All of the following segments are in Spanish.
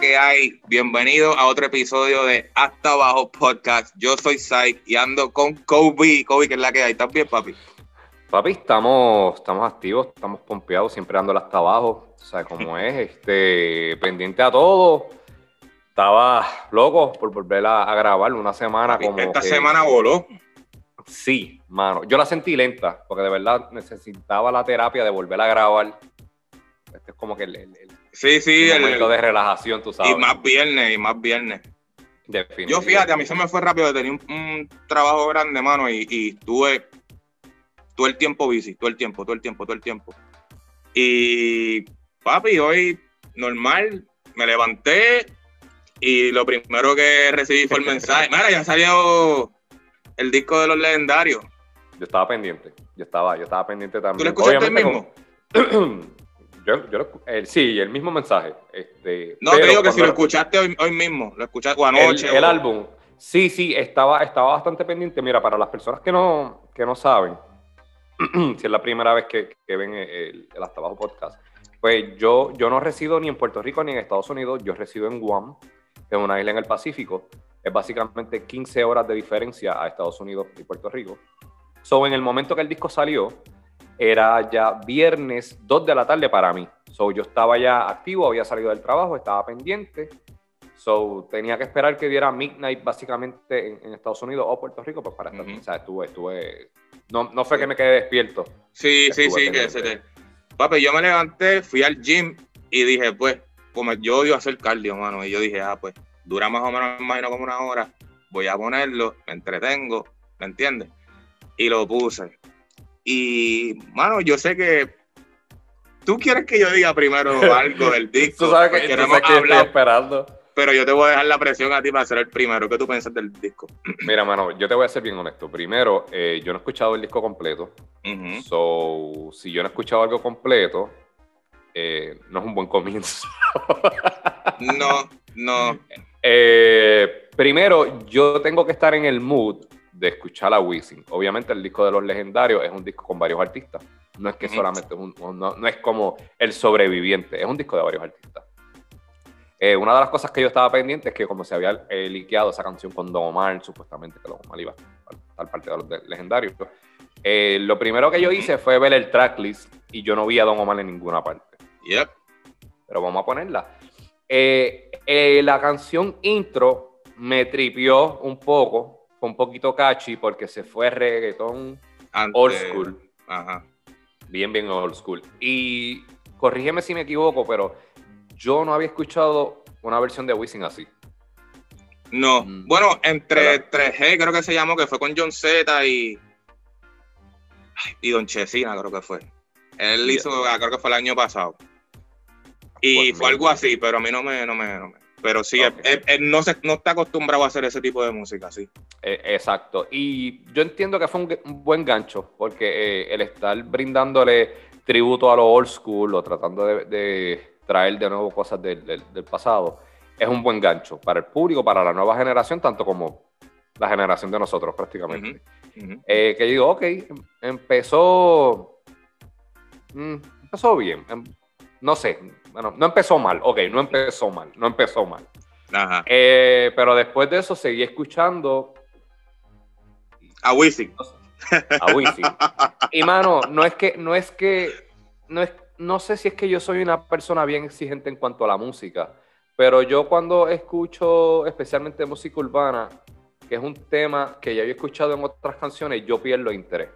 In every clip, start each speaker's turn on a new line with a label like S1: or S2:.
S1: que la que hay. Bienvenido a otro episodio de Hasta Abajo Podcast. Yo soy Sai y ando con Kobe. Kobe, que es la que hay. ¿Estás bien, papi?
S2: Papi, estamos, estamos activos, estamos pompeados, siempre dando hasta abajo. O sea, como es, este, pendiente a todo. Estaba loco por volver a, grabar una semana como.
S1: Esta semana voló.
S2: Sí, mano. Yo la sentí lenta, porque de verdad necesitaba la terapia de volver a grabar. Este es como que el,
S1: sí, sí,
S2: el momento de relajación, tú sabes.
S1: Y más viernes, y más viernes. Yo fíjate, a mí se me fue rápido, tenía un, trabajo grande, mano, y, y estuve todo el tiempo bici, todo el tiempo, todo el tiempo, todo el tiempo. Y papi, hoy normal, me levanté y lo primero que recibí fue el mensaje. Mira, ya salió el disco de los legendarios.
S2: Yo estaba pendiente, yo estaba, yo estaba pendiente también.
S1: ¿Tú lo escuchaste el mismo?
S2: yo, yo el, sí, el mismo mensaje. Este,
S1: no, te digo que si lo escuchaste hoy, hoy, mismo, lo escuchaste o anoche.
S2: El, álbum, sí, sí, estaba, estaba bastante pendiente. Mira, para las personas que no, que no saben, si es la primera vez que, que ven el, el, Hasta Abajo podcast, pues yo, yo no resido ni en Puerto Rico ni en Estados Unidos, yo resido en Guam, que es una isla en el Pacífico. Es básicamente 15 horas de diferencia a Estados Unidos y Puerto Rico. So, en el momento que el disco salió, era ya viernes 2 de la tarde para mí. So, yo estaba ya activo, había salido del trabajo, estaba pendiente. So, tenía que esperar que diera midnight básicamente en, Estados Unidos o Puerto Rico, pues para estar. O sea, estuve, estuve. No, no fue que me quedé despierto.
S1: Sí, sí, sí, que se te. Papi, yo me levanté, fui al gym y dije, pues, como yo odio hacer cardio, mano, y yo dije, ah, pues, dura más o menos, me imagino, como una hora, voy a ponerlo, me entretengo, ¿me entiendes? Y lo puse. Y, mano, yo sé que tú quieres que yo diga primero algo del disco.
S2: tú sabes que, tú sabes que estoy esperando.
S1: Pero yo te voy a dejar la presión a ti para ser el primero. ¿Qué tú piensas del disco?
S2: Mira, mano, yo te voy a ser bien honesto. Primero, eh, yo no he escuchado el disco completo. So, si yo no he escuchado algo completo, eh, no es un buen comienzo.
S1: no, no.
S2: Eh, primero, yo tengo que estar en el mood de escuchar a Wisin. Obviamente el disco de los legendarios es un disco con varios artistas. No es que solamente un, no, no, es como el sobreviviente, es un disco de varios artistas. Eh, una de las cosas que yo estaba pendiente es que como se había eh, liqueado esa canción con Don Omar, supuestamente que Don Omar iba a estar parte de los legendarios, eh, lo primero que yo hice fue ver el tracklist y yo no vi a Don Omar en ninguna parte.
S1: Yep.
S2: Pero vamos a ponerla. Eh, eh, la canción intro me tripió un poco, fue un poquito catchy porque se fue reggaetón old school.
S1: Ajá.
S2: Bien, bien old school. Y corrígeme si me equivoco, pero yo no había escuchado una versión de Wisin así.
S1: No, mm. bueno, entre 3G creo que se llamó, que fue con John Z y, y Don Chesina, creo que fue. Él hizo, ah, creo que fue el año pasado. Y pues fue algo así, pero a mí no me, no me, pero sí, él, no, se, no está acostumbrado a hacer ese tipo de música, sí.
S2: Eh, exacto. Y yo entiendo que fue un, buen gancho, porque eh, el estar brindándole tributo a lo old school o tratando de, traer de nuevo cosas del, pasado, es un buen gancho para el público, para la nueva generación, tanto como la generación de nosotros prácticamente. Eh, que digo, ok, em, empezó, mm, empezó bien, em, no sé, bueno, no empezó mal, ok, no empezó mal, no empezó mal.
S1: Ajá.
S2: Eh, pero después de eso seguí escuchando.
S1: A Wisin.
S2: A Wisin. Y mano, no es que, no es que, no es, no sé si es que yo soy una persona bien exigente en cuanto a la música, pero yo cuando escucho especialmente música urbana, que es un tema que ya he escuchado en otras canciones, yo pierdo interés.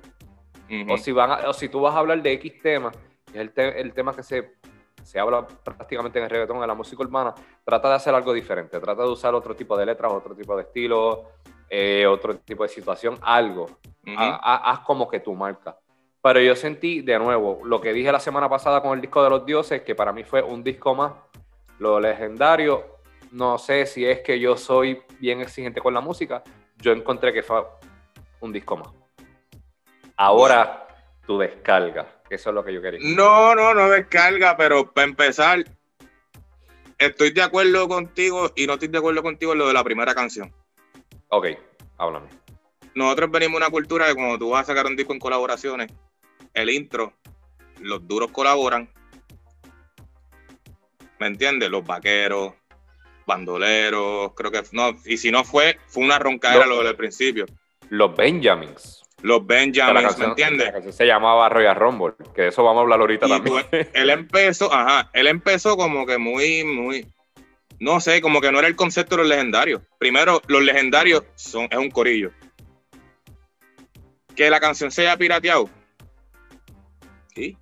S2: o, si van o si tú vas a hablar de X tema, es el, el tema que se se habla prácticamente en el reggaetón, en la música urbana, trata de hacer algo diferente, trata de usar otro tipo de letras, otro tipo de estilo, eh, otro tipo de situación, algo. haz como que tu marca. Pero yo sentí, de nuevo, lo que dije la semana pasada con el disco de los dioses, que para mí fue un disco más, lo legendario. No sé si es que yo soy bien exigente con la música, yo encontré que fue un disco más. Ahora, tu descarga eso es lo que yo quería.
S1: No, no, no descarga, pero para empezar, estoy de acuerdo contigo y no estoy de acuerdo contigo en lo de la primera canción.
S2: Ok, háblame.
S1: Nosotros venimos de una cultura de cuando tú vas a sacar un disco en colaboraciones, el intro, los duros colaboran. ¿Me entiendes? Los vaqueros, bandoleros, creo que no, y si no fue, fue una roncadera lo del principio.
S2: Los Benjamins.
S1: Los Benjamins, ¿me entiendes?
S2: se llamaba Royal Rumble, que de eso vamos a hablar ahorita también.
S1: él empezó, ajá, él empezó como que muy, muy, no sé, como que no era el concepto de los legendarios. Primero, los legendarios son, es un corillo. Que la canción sea pirateado. Sí.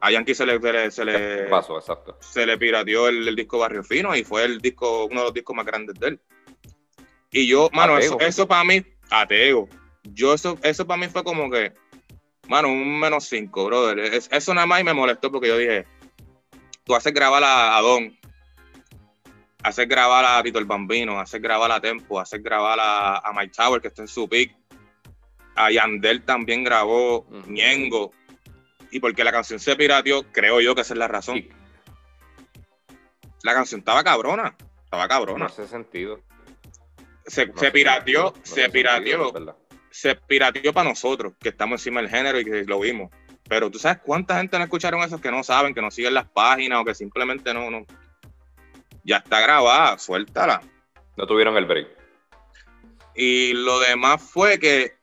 S1: A Yankee se le, se le,
S2: Pasó, exacto.
S1: se le pirateó el, disco Barrio Fino y fue el disco, uno de los discos más grandes de él. Y yo, mano, eso, eso para mí, ateo yo eso, eso para mí fue como que, mano, un menos cinco, brother. eso nada más y me molestó porque yo dije, tú haces grabar a, Don, haces grabar a Tito el Bambino, haces grabar a Tempo, haces grabar a, a Mike Tower, que está en su pick. A Yandel también grabó, Ñengo. Y porque la canción se pirateó, creo yo que esa es la razón. La canción estaba cabrona, estaba cabrona.
S2: En ese sentido.
S1: Se, se pirateó, se pirateó se pirateó para nosotros, que estamos encima del género y que lo vimos. Pero tú sabes cuánta gente no escucharon eso que no saben, que no siguen las páginas o que simplemente no, no. Ya está grabada, suéltala.
S2: No tuvieron el break.
S1: Y lo demás fue que,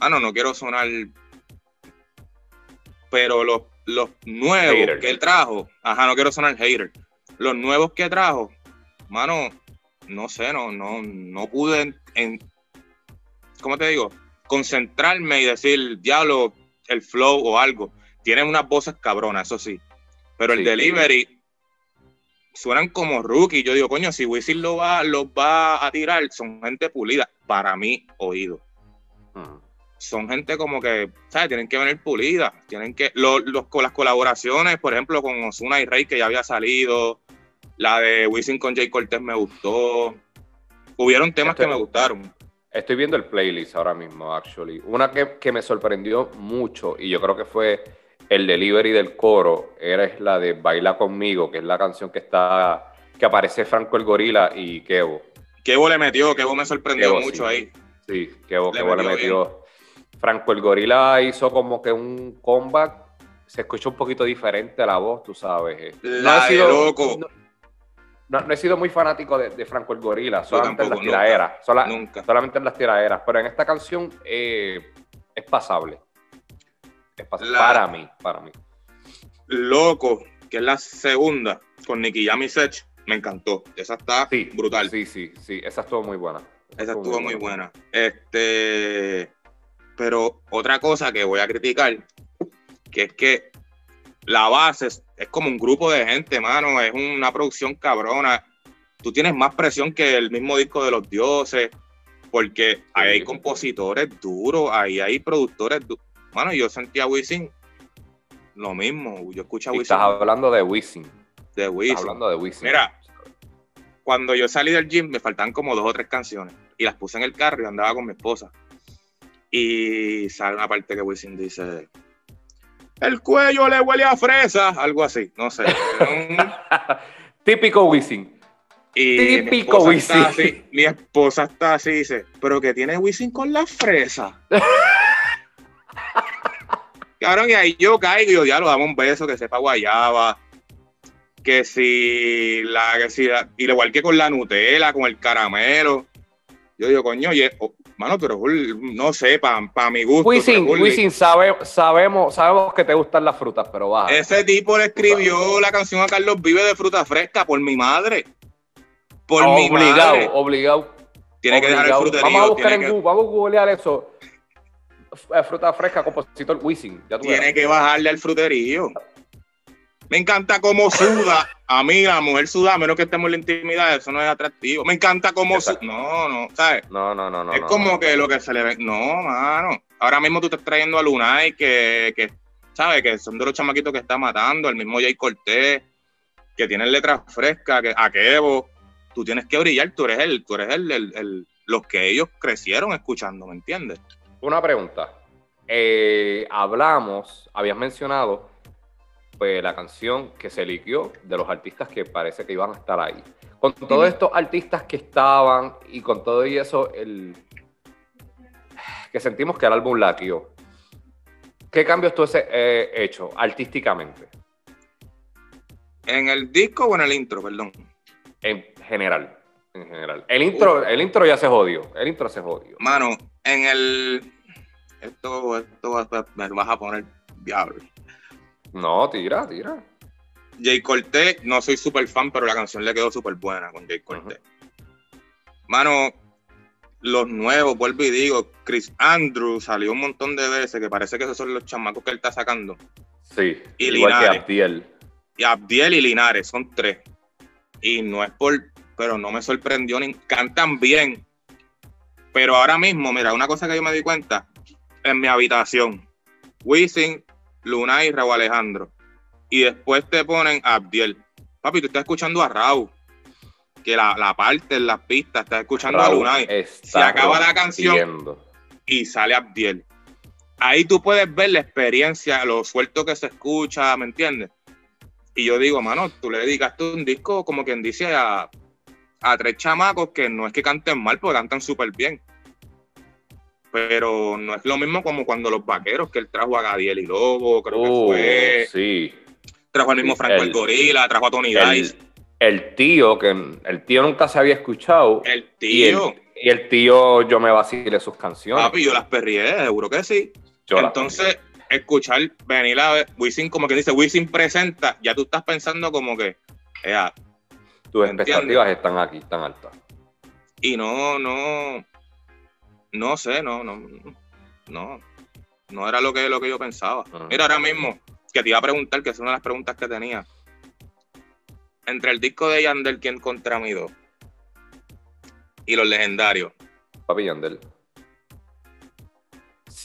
S1: ah, no, no quiero sonar, pero los, los nuevos que él trajo, ajá, no quiero sonar hater, los nuevos que trajo, mano, no sé, no, no, no pude en, ¿cómo te digo? Concentrarme y decir, diablo, el flow o algo. Tienen unas voces cabronas, eso sí. Pero el delivery suenan como rookie. Yo digo, coño, si Wisin lo va, lo va a tirar, son gente pulida. Para mí, oído. Hmm. Son gente como que, ¿sabes? Tienen que venir pulida. Tienen que. Los, con las colaboraciones, por ejemplo, con Osuna y Rey, que ya había salido. La de Wisin con Jay Cortez me gustó. Hubieron temas que me gustaron.
S2: Estoy viendo el playlist ahora mismo, actually. Una que, me sorprendió mucho y yo creo que fue el delivery del coro, era la de Baila conmigo, que es la canción que está que aparece Franco el Gorila y Kevo.
S1: Kevo le metió, Kevo me sorprendió mucho ahí.
S2: Sí, Kevo le, le metió. Franco el Gorila hizo como que un comeback, se escuchó un poquito diferente la voz, tú sabes.
S1: La ha sido, loco.
S2: No, he sido muy fanático de, Franco el Gorila, solamente en las tiraderas. Solamente en las tiraderas. Pero en esta canción eh, es pasable. Es pasable. para mí, para mí.
S1: Loco, que es la segunda, con Nicky Yami Sech, me encantó. Esa está brutal.
S2: Sí, sí, sí. Esa estuvo muy buena.
S1: Esa, estuvo, muy buena. Este. Pero otra cosa que voy a criticar, que es que la base es, como un grupo de gente, mano, es una producción cabrona. Tú tienes más presión que el mismo disco de los dioses, porque ahí hay compositores duros, ahí hay productores duros. Mano, yo sentía Wisin lo mismo, yo escucho a Wisin.
S2: Estás hablando de Wisin.
S1: De Wisin.
S2: Estás hablando de Wisin.
S1: Mira, cuando yo salí del gym me faltaban como dos o tres canciones y las puse en el carro y andaba con mi esposa. Y sale una parte que Wisin dice, el cuello le huele a fresa, algo así, no sé.
S2: Típico Wisin. Típico Wisin.
S1: mi esposa está así, dice, pero que tiene Wisin con la fresa. Cabrón, y ahí yo caigo y yo ya lo damos un beso, que sepa guayaba. Que si la, que si la, y igual que con la Nutella, con el caramelo. Yo digo, coño, oye, Mano, pero no sé, para mi gusto.
S2: Wisin, sabe, sabemos, sabemos que te gustan las frutas, pero va.
S1: Ese tipo le escribió la canción a Carlos Vive de fruta fresca por mi madre. Por mi
S2: obligado,
S1: madre.
S2: Obligado.
S1: Tiene que dejar el fruterío.
S2: Vamos a buscar en Google, vamos a googlear eso. Eh, fruta fresca, compositor Wisin.
S1: tiene que bajarle al fruterío. Me encanta cómo suda. A mí, la mujer suda, menos que estemos en la intimidad, eso no es atractivo. Me encanta cómo suda. No, no, ¿sabes?
S2: No, no, no, no.
S1: Es como que lo que se le ve. No, mano. Ahora mismo tú estás trayendo a Lunay, que, que, ¿sabes? Que son de los chamaquitos que está matando, el mismo Jay Cortés, que tienen letras frescas, que, a Kevo. Tú tienes que brillar, tú eres el, tú eres el, el, los que ellos crecieron escuchando, ¿me entiendes?
S2: Una pregunta. Eh, hablamos, habías mencionado pues, la canción que se liquió de los artistas que parece que iban a estar ahí. Con todos estos artistas que estaban y con todo y eso, el que sentimos que el álbum laqueó. ¿Qué cambios tú has eh, hecho artísticamente?
S1: ¿En el disco o en el intro, perdón?
S2: En general. En general. El intro, el intro ya se jodió. El intro se jodió.
S1: Mano, en el. Esto, esto me vas a poner diablo.
S2: No, tira, tira.
S1: Jay Cortés, no soy súper fan, pero la canción le quedó súper buena con Jay Cortés. Mano, los nuevos, vuelvo y digo, Chris Andrew salió un montón de veces, que parece que esos son los chamacos que él está sacando.
S2: Sí, y igual Linares. que Abdiel.
S1: Y Abdiel y Linares, son tres. Y no es por, pero no me sorprendió, ni cantan bien. Pero ahora mismo, mira, una cosa que yo me di cuenta, en mi habitación, Wisin, Luna y Raúl Alejandro. Y después te ponen Abdiel. Papi, tú estás escuchando a Raúl que la, la parte en las pistas, está escuchando a Lunay, se acaba la canción y sale Abdiel. Ahí tú puedes ver la experiencia, lo suelto que se escucha, ¿me entiendes? Y yo digo, mano, tú le dedicaste un disco como quien dice a, tres chamacos que no es que canten mal, porque cantan súper bien. Pero no es lo mismo como cuando los vaqueros, que él trajo a Gadiel y Lobo, creo que
S2: uh, fue. Sí.
S1: Trajo al mismo Franco el, Gorila, trajo a Tony Dice
S2: el tío, que el tío nunca se había escuchado.
S1: El tío.
S2: Y el, tío, yo me vacilé sus canciones.
S1: Papi, yo las perrié, seguro que sí. Entonces, escuchar, venir a Wisin, como que dice, Wisin presenta, ya tú estás pensando como que,
S2: tus expectativas están aquí, están altas.
S1: Y no, no, no sé, no, no, no, no era lo que, lo que yo pensaba. Mira, ahora mismo, que te iba a preguntar, que es una de las preguntas que tenía entre el disco de Yandel, ¿quién contra mí dos? Y los legendarios.
S2: Papi Yandel.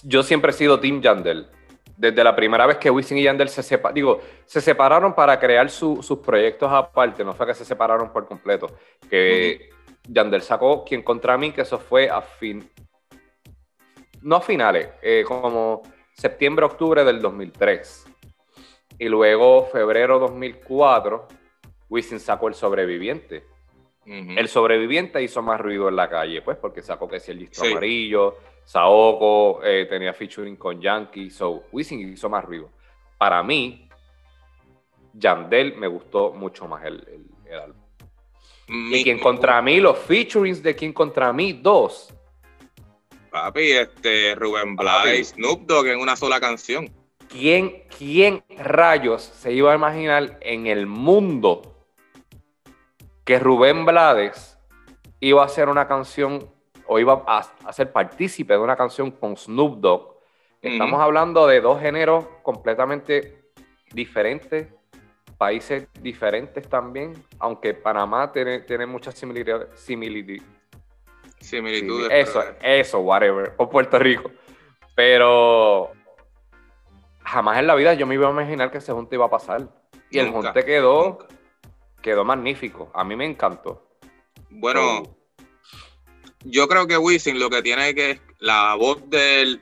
S2: Yo siempre he sido Team Yandel. Desde la primera vez que Wisin y Yandel se separaron, digo, se separaron para crear sus proyectos aparte, no fue que se separaron por completo. Que Yandel sacó Quien contra mí, que eso fue a fin. No a finales, eh, como septiembre, octubre del 2003. Y luego febrero 2004 Wisin sacó El Sobreviviente. El Sobreviviente hizo más ruido en la calle, pues, porque sacó que si el listo amarillo, Saoko, eh, tenía featuring con Yankee, so Wisin hizo más ruido. Para mí, Yandel me gustó mucho más el, álbum. y quien contra mí, los featurings de quien contra mí, dos.
S1: Papi, este, Rubén Blades, Snoop Dogg en una sola canción.
S2: ¿Quién, ¿Quién rayos se iba a imaginar en el mundo que Rubén Blades iba a hacer una canción o iba a, ser partícipe de una canción con Snoop Dogg. Estamos hablando de dos géneros completamente diferentes, países diferentes también, aunque Panamá tiene, tiene muchas similitudes.
S1: Similitudes.
S2: Eso, eso, whatever. O Puerto Rico. Pero jamás en la vida yo me iba a imaginar que ese junte iba a pasar. Y el junte quedó quedó magnífico. A mí me encantó.
S1: Bueno, yo creo que Wisin lo que tiene que es la voz de él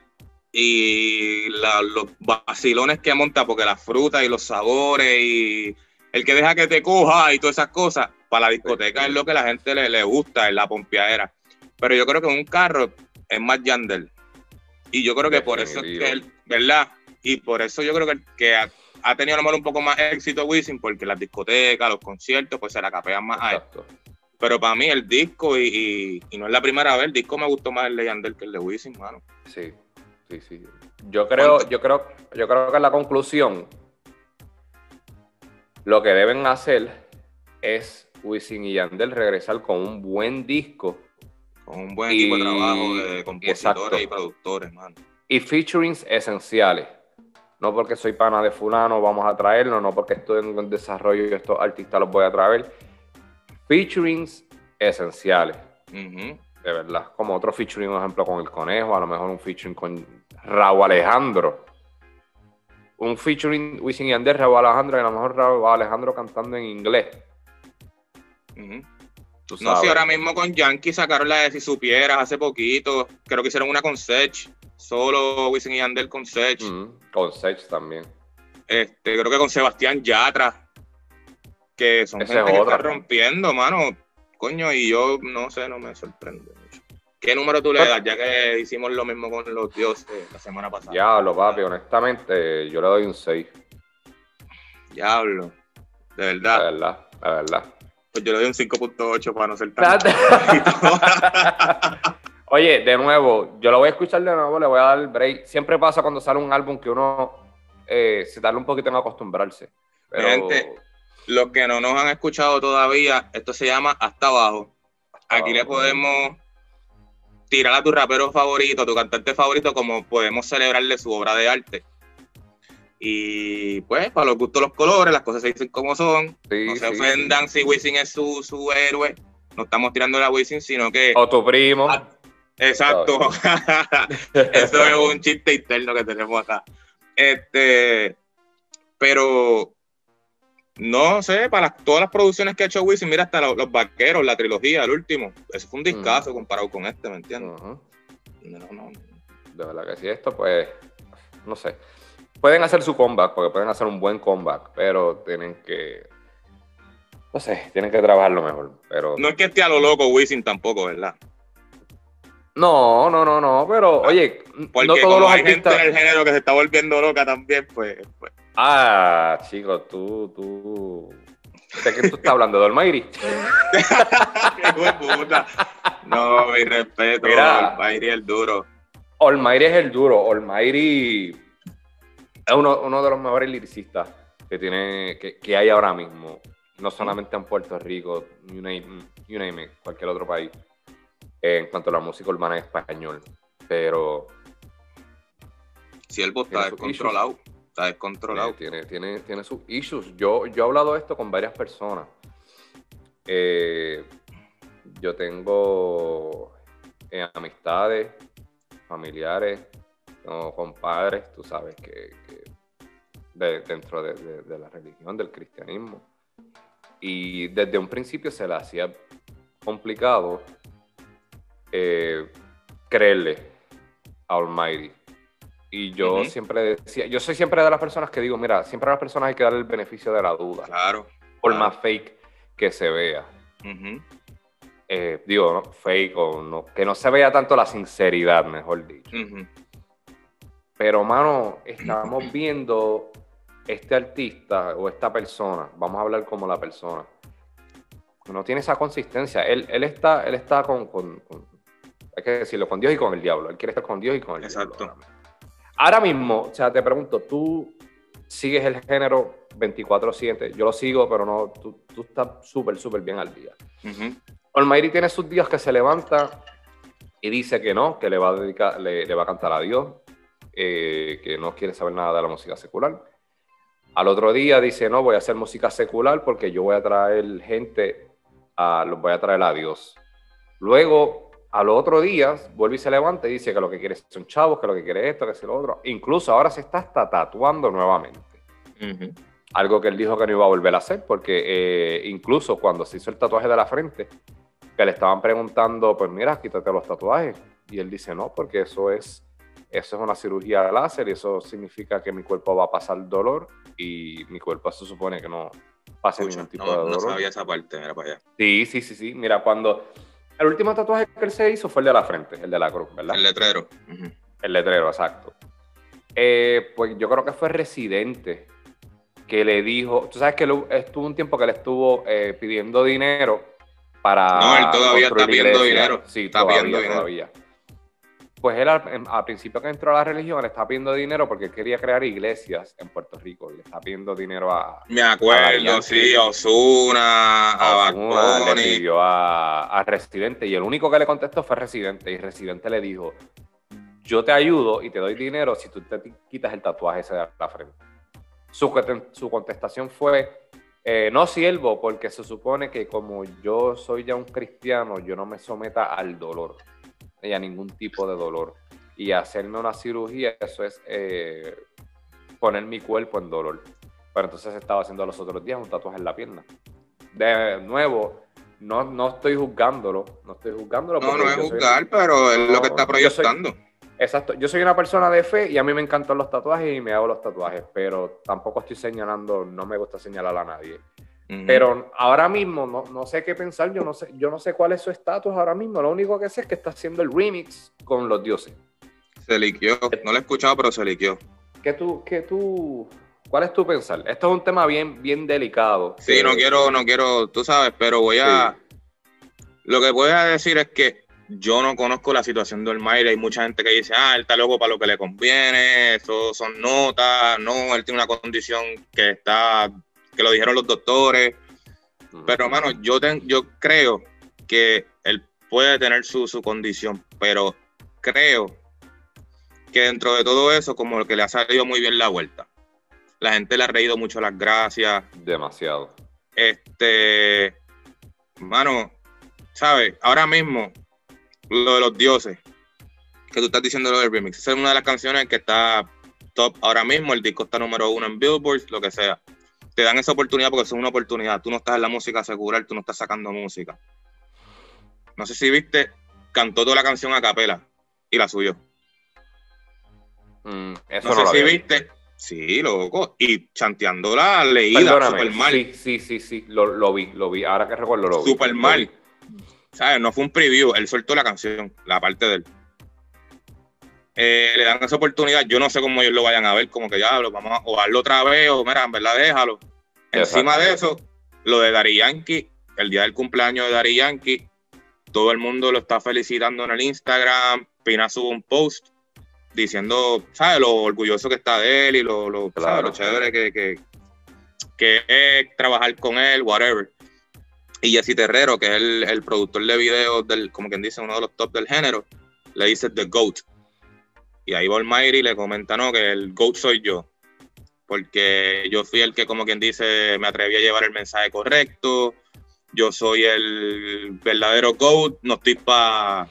S1: y los vacilones que monta, porque las frutas y los sabores y el que deja que te coja y todas esas cosas, para la discoteca es lo que la gente le, le gusta, es la pompeadera. Pero yo creo que un carro es más Yandel. Y yo creo que por eso es que él, ¿verdad? Y por eso yo creo que, que ha tenido a lo mejor un poco más éxito Wisin porque las discotecas, los conciertos, pues se la capean más a esto. Pero para mí el disco, y, no es la primera vez, el disco me gustó más el de Yandel que el de Wisin, mano.
S2: Sí, sí, sí. Yo creo, yo creo, yo creo que en la conclusión, lo que deben hacer es Wisin y Yandel regresar con un buen disco.
S1: Con un buen equipo de trabajo de compositores y productores, mano.
S2: Y featurings esenciales no porque soy pana de fulano vamos a traerlo, no porque estoy en desarrollo y estos artistas los voy a traer. Featurings esenciales. De verdad. Como otro featuring, por ejemplo, con el conejo, a lo mejor un featuring con Raúl Alejandro. Un featuring Wisin y Ander, Raúl Alejandro, y a lo mejor Raúl Alejandro cantando en inglés.
S1: No, si ahora mismo con Yankee sacaron la de Si Supieras hace poquito. Creo que hicieron una con Sech. Solo Wisin y Yandel con Sech.
S2: con Sech también.
S1: Este, creo que con Sebastián Yatra. Que son gente que está rompiendo, mano. Coño, y yo no sé, no me sorprende mucho. ¿Qué número tú le das? Ya que hicimos lo mismo con los dioses la semana pasada.
S2: Diablo, papi, honestamente, yo le doy un 6.
S1: Diablo. De verdad.
S2: De verdad, de verdad.
S1: Pues yo le doy un 5.8 para no ser tan.
S2: Oye, de nuevo, yo lo voy a escuchar de nuevo, le voy a dar el break. Siempre pasa cuando sale un álbum que uno eh, se tarda un poquito en acostumbrarse. Pero...
S1: Gente, los que no nos han escuchado todavía, esto se llama Hasta Abajo. Aquí le podemos tirar a tu rapero favorito, a tu cantante favorito, como podemos celebrarle su obra de arte. Y pues, para los gustos los colores, las cosas se dicen como son. no se ofendan si Wisin es su, su, héroe. No estamos tirando a Wisin, sino que.
S2: O tu primo. Ah,
S1: exacto. Eso es un chiste interno que tenemos acá. Este. Pero. No sé, para todas las producciones que ha hecho Wisin, mira hasta los, vaqueros, la trilogía, el último. Eso fue un discazo comparado con este, ¿me entiendes?
S2: No, no. De verdad que sí, esto pues. No sé pueden hacer su comeback, porque pueden hacer un buen comeback, pero tienen que. No sé, tienen que trabajarlo mejor. Pero...
S1: No es que esté a lo loco Wisin tampoco, ¿verdad?
S2: No, no, no, no, pero oye,
S1: porque no todos los hay gente del género que se está volviendo loca también, pues. pues.
S2: Ah, chicos, tú, tú. ¿De qué tú estás hablando? ¿De Almighty?
S1: ¡Qué puta! No, mi respeto. Mira, Almighty es el duro.
S2: Almighty es el duro. Almighty es uno, de los mejores lyricistas que, tiene, que, hay ahora mismo, no solamente en Puerto Rico, you name, cualquier otro país, en cuanto a la música urbana en español. Pero.
S1: Si el está descontrolado, está descontrolado.
S2: Tiene, tiene, tiene sus issues. Yo, yo he hablado esto con varias personas. Eh, yo tengo eh, amistades, familiares no, compadres, tú sabes que, dentro de, la religión, del cristianismo. Y desde un principio se le hacía complicado eh, creerle a Almighty. Y yo siempre decía, yo soy siempre de las personas que digo, mira, siempre a las personas hay que darle el beneficio de la duda.
S1: Claro.
S2: Por más fake que se vea. Eh, digo, fake o no, que no se vea tanto la sinceridad, mejor dicho. Pero, mano, estamos viendo este artista o esta persona, vamos a hablar como la persona, no tiene esa consistencia. Él, él está, él está con, hay que decirlo, con Dios y con el diablo. Él quiere estar con Dios y con el
S1: diablo.
S2: Exacto. Ahora mismo, o sea, te pregunto, tú sigues el género 24-7. Yo lo sigo, pero no, tú, tú estás súper, súper bien al día. Uh tiene sus días que se levanta y dice que no, que le va a dedicar, le va a cantar a Dios, eh, que no quiere saber nada de la música secular. Al otro día dice, no, voy a hacer música secular porque yo voy a traer gente, a, los voy a traer a Dios. Luego, al otro día, vuelve y se levanta y dice que lo que quiere son chavos, que lo que quiere esto, que es lo otro. Incluso ahora se está hasta tatuando nuevamente. Algo que él dijo que no iba a volver a hacer, porque eh, incluso cuando se hizo el tatuaje de la frente, que le estaban preguntando, pues mira, quítate los tatuajes. Y él dice, no, porque eso es eso es una cirugía láser y eso significa que mi cuerpo va a pasar dolor y mi cuerpo se supone que no pase ningún tipo de dolor. No
S1: sabía esa parte, mira para allá.
S2: Sí, sí, sí, sí. Mira, cuando el último tatuaje que él se hizo fue el de la frente, el de la cruz, ¿verdad?
S1: El letrero.
S2: El letrero, exacto. Eh, pues yo creo que fue Residente que le dijo, tú sabes que estuvo un tiempo que le estuvo eh, pidiendo dinero para...
S1: No, él todavía está pidiendo dinero.
S2: Sí, está pidiendo dinero. todavía pues él al, principio que entró a la religión le estaba pidiendo dinero porque quería crear iglesias en Puerto Rico y le estaba pidiendo dinero a...
S1: Me acuerdo, sí, a Osuna, a,
S2: Osuna, le pidió a, Residente y el único que le contestó fue Residente y Residente le dijo, yo te ayudo y te doy dinero si tú te quitas el tatuaje ese de la frente. Su, su contestación fue, eh, no siervo, porque se supone que como yo soy ya un cristiano, yo no me someta al dolor y a ningún tipo de dolor. Y hacerme una cirugía, eso es eh, poner mi cuerpo en dolor. Pero entonces estaba haciendo los otros días un tatuaje en la pierna. De nuevo, no, no estoy juzgándolo, no estoy juzgándolo.
S1: No, no es juzgar, pero es lo que está proyectando.
S2: exacto, yo soy una persona de fe y a mí me encantan los tatuajes y me hago los tatuajes, pero tampoco estoy señalando, no me gusta señalar a nadie. Pero ahora mismo no, no, sé qué pensar, yo no sé, yo no sé cuál es su estatus ahora mismo. Lo único que sé es que está haciendo el remix con los dioses.
S1: Se liquió, no lo he escuchado, pero se liquió.
S2: ¿Qué tú, qué tú, ¿Cuál es tu pensar? Esto es un tema bien, bien delicado.
S1: Sí, no quiero, no quiero, tú sabes, pero voy a. Lo que voy a decir es que yo no conozco la situación de Olmaire. Hay mucha gente que dice, ah, él está loco para lo que le conviene, eso son notas, no, él tiene una condición que está, que lo dijeron los doctores. Pero, hermano, yo, yo creo que él puede tener su, su condición, pero creo que dentro de todo eso, como que le ha salido muy bien la vuelta. La gente le ha reído mucho las gracias.
S2: Demasiado.
S1: Este, mano, ¿sabes? Ahora mismo, lo de los dioses, que tú estás diciendo lo del remix, esa es una de las canciones que está top ahora mismo, el disco está número uno en Billboard, lo que sea. Te dan esa oportunidad porque es una oportunidad. Tú no estás en la música asegurar, tú no estás sacando música. No sé si viste, cantó toda la canción a capela y la subió.
S2: Mm, eso no, sé si viste.
S1: Sí, loco. Y chanteando la leída super mal.
S2: Sí, sí, sí, sí. Lo, vi, lo vi. Ahora que recuerdo, lo
S1: vi. Super mal. ¿Sabes? No fue un preview. Él soltó la canción, la parte de él. Eh, le dan esa oportunidad. Yo no sé cómo ellos lo vayan a ver, como que ya lo vamos a o otra vez, o mira, en verdad déjalo. Encima de eso, lo de Dari Yankee, el día del cumpleaños de Dari Yankee, todo el mundo lo está felicitando en el Instagram. Pina sube un post diciendo, ¿sabes? Lo orgulloso que está de él y lo, lo, chévere que, que, es trabajar con él, whatever. Y Jesse Terrero, que es el, productor de videos, del, como quien dice, uno de los top del género, le dice The GOAT. Y ahí y le comenta, no, que el GOAT soy yo. Porque yo fui el que, como quien dice, me atreví a llevar el mensaje correcto. Yo soy el verdadero GOAT. No estoy para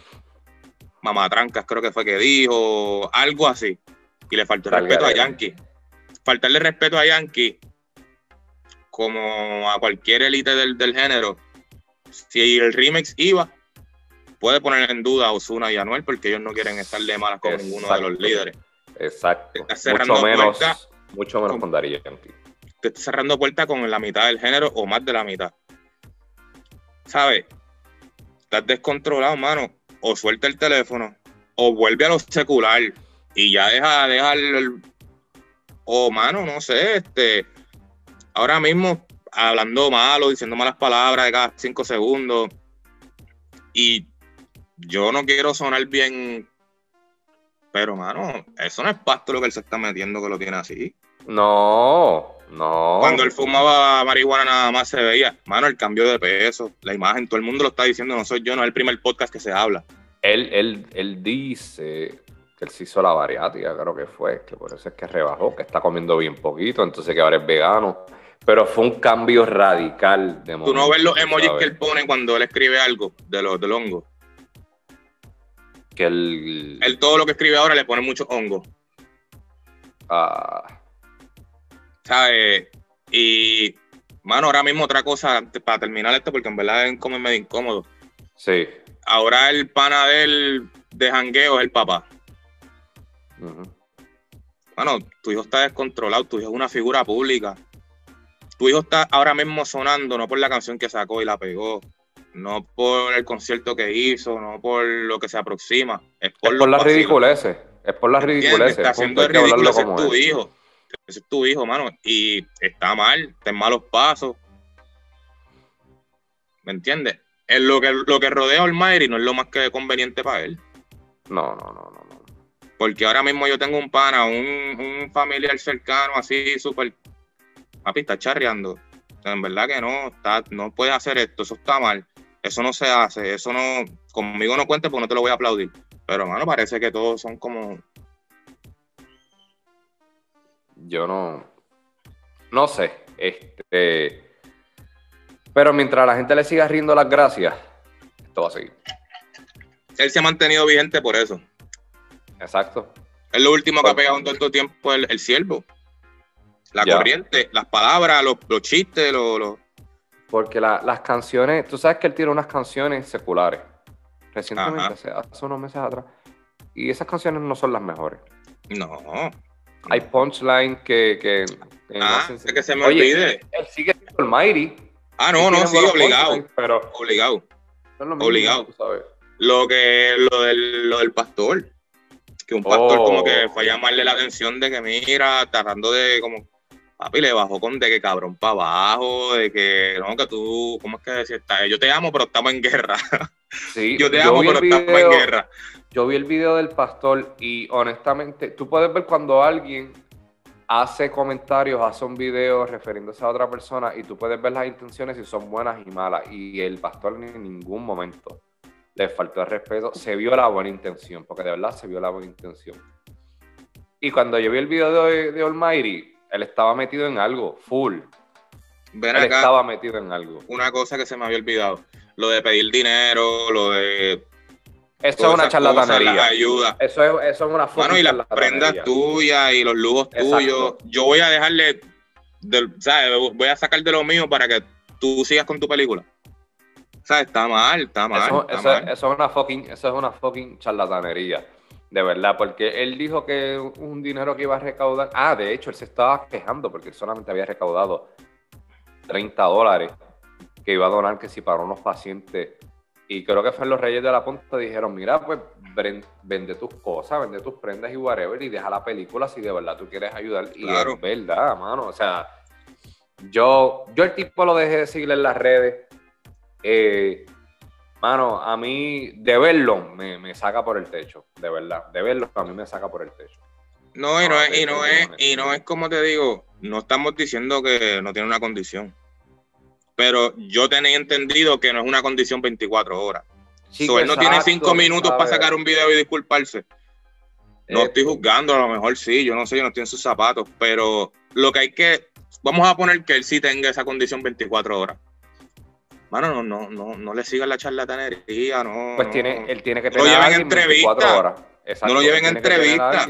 S1: mamatrancas creo que fue que dijo, algo así. Y le faltó respeto a Yankee. Faltarle respeto a Yankee, como a cualquier élite del, género, si el remix iba, puede poner en duda a Osuna y Anuel porque ellos no quieren estar de malas con ninguno de los líderes.
S2: Exacto. Mucho menos, mucho menos con, Darío Yankee.
S1: Te está cerrando puerta con la mitad del género o más de la mitad. ¿Sabes? Estás descontrolado, mano o suelta el teléfono o vuelve a lo secular y ya deja, deja el, o mano, no sé, este, ahora mismo hablando malo, diciendo malas palabras de cada cinco segundos y yo no quiero sonar bien, pero mano, eso no es pasto lo que él se está metiendo que lo tiene así.
S2: No, no.
S1: Cuando él fumaba marihuana nada más se veía, mano, el cambio de peso, la imagen, todo el mundo lo está diciendo, no soy yo, no es el primer podcast que se habla.
S2: Él, él, él dice que él se hizo la bariátrica, creo que fue, que por eso es que rebajó, que está comiendo bien poquito, entonces que ahora es vegano. Pero fue un cambio radical
S1: de Tú no ves los emojis que él pone cuando él escribe algo de los del hongo.
S2: Que él.
S1: Él todo lo que escribe ahora le pone mucho hongo.
S2: Ah.
S1: ¿Sabes? Y, mano, ahora mismo otra cosa, para terminar esto, porque en verdad es como medio incómodo.
S2: Sí.
S1: Ahora el pana de jangueo es el papá. Bueno, tu hijo está descontrolado, tu hijo es una figura pública. Tu hijo está ahora mismo sonando, no por la canción que sacó y la pegó, no por el concierto que hizo, no por lo que se aproxima.
S2: Es por, es las ridiculeces. Es por las ridiculeces.
S1: Está haciendo el ridículo, es tu hijo. Ese es tu hijo, mano. Y está mal, está en malos pasos. ¿Me entiendes? lo que, lo que rodea a Almighty no es lo más que conveniente para él.
S2: No, no, no, no, no.
S1: Porque ahora mismo yo tengo un pana, un, familiar cercano, así súper. Papi, está charreando. En verdad que no, está, no puede hacer esto, eso está mal. Eso no se hace, eso no. Conmigo no cuente porque no te lo voy a aplaudir. Pero, hermano, parece que todos son como.
S2: Yo no. No sé. Este pero mientras la gente le siga riendo las gracias, esto va a seguir.
S1: Él se ha mantenido vigente por eso.
S2: Exacto.
S1: Es lo último que ha pegado en todo el tiempo el, el siervo. La corriente, las palabras, los, chistes, los...
S2: Porque las canciones, tú sabes que él tiene unas canciones seculares. Recientemente, hace, unos meses atrás. Y esas canciones no son las mejores.
S1: No.
S2: Hay punchline que... que,
S1: ah, que se me olvide.
S2: Él sigue siendo el Mighty
S1: Ah, no, no, sí, obligado. pero obligado. obligado. Lo que lo del, lo del pastor. Que un pastor como que oh. fue a llamarle la atención de que mira, tratando de como papi le bajó con de que cabrón para abajo, de que no, que tú, ¿cómo es que decía? Yo te amo, pero estamos en guerra.
S2: Sí, yo te amo, pero estamos en guerra. Yo vi el video del pastor y honestamente, tú puedes ver cuando alguien hace comentarios, hace un video refiriéndose a otra persona y tú puedes ver las intenciones si son buenas y malas. Y el pastor en ningún momento le faltó el respeto, se vio la buena intención, porque de verdad se vio la buena intención. Y cuando yo vi el video de, de Almighty, él estaba metido en algo, full.
S1: Ven él
S2: estaba metido en algo.
S1: Una cosa que se me había olvidado, lo de pedir dinero, lo de
S2: eso es una charlatanería.
S1: Ayuda.
S2: Eso es, eso es una
S1: Bueno, y las prendas tuyas y los lujos tuyos. Yo voy a dejarle, ¿sabes? Voy a sacar de lo mío para que tú sigas con tu película. ¿Sabes? Está mal, está mal.
S2: Eso, eso, es una fucking, eso es una fucking charlatanería. De verdad, porque él dijo que un dinero que iba a recaudar. Ah, de hecho, él se estaba quejando porque él solamente había recaudado 30 dólares que iba a donar que si para unos pacientes y creo que fue los Reyes de la Punta dijeron, mira, pues vende tus cosas, vende tus prendas y whatever y deja la película si de verdad tú quieres ayudar. Y es verdad, mano. O sea, yo, yo el tipo lo dejé de seguir en las redes. Eh, mano, a mí de verlo me, saca por el techo, de verdad. De verlo a mí me saca por el techo.
S1: No, y no, es, y no es, y no es como te digo, no estamos diciendo que no tiene una condición pero yo tenía entendido que no es una condición 24 horas. él no tiene 5 minutos para sacar un video y disculparse. No eh, estoy juzgando, a lo mejor sí, yo no sé, yo no estoy en sus zapatos, pero lo que hay que, vamos a poner que él sí tenga esa condición 24 horas. Mano, no, no, no, no le sigan la charlatanería, no.
S2: Pues tiene, él tiene que tener no lo lleven entrevista. horas.
S1: no lo lleven entrevista.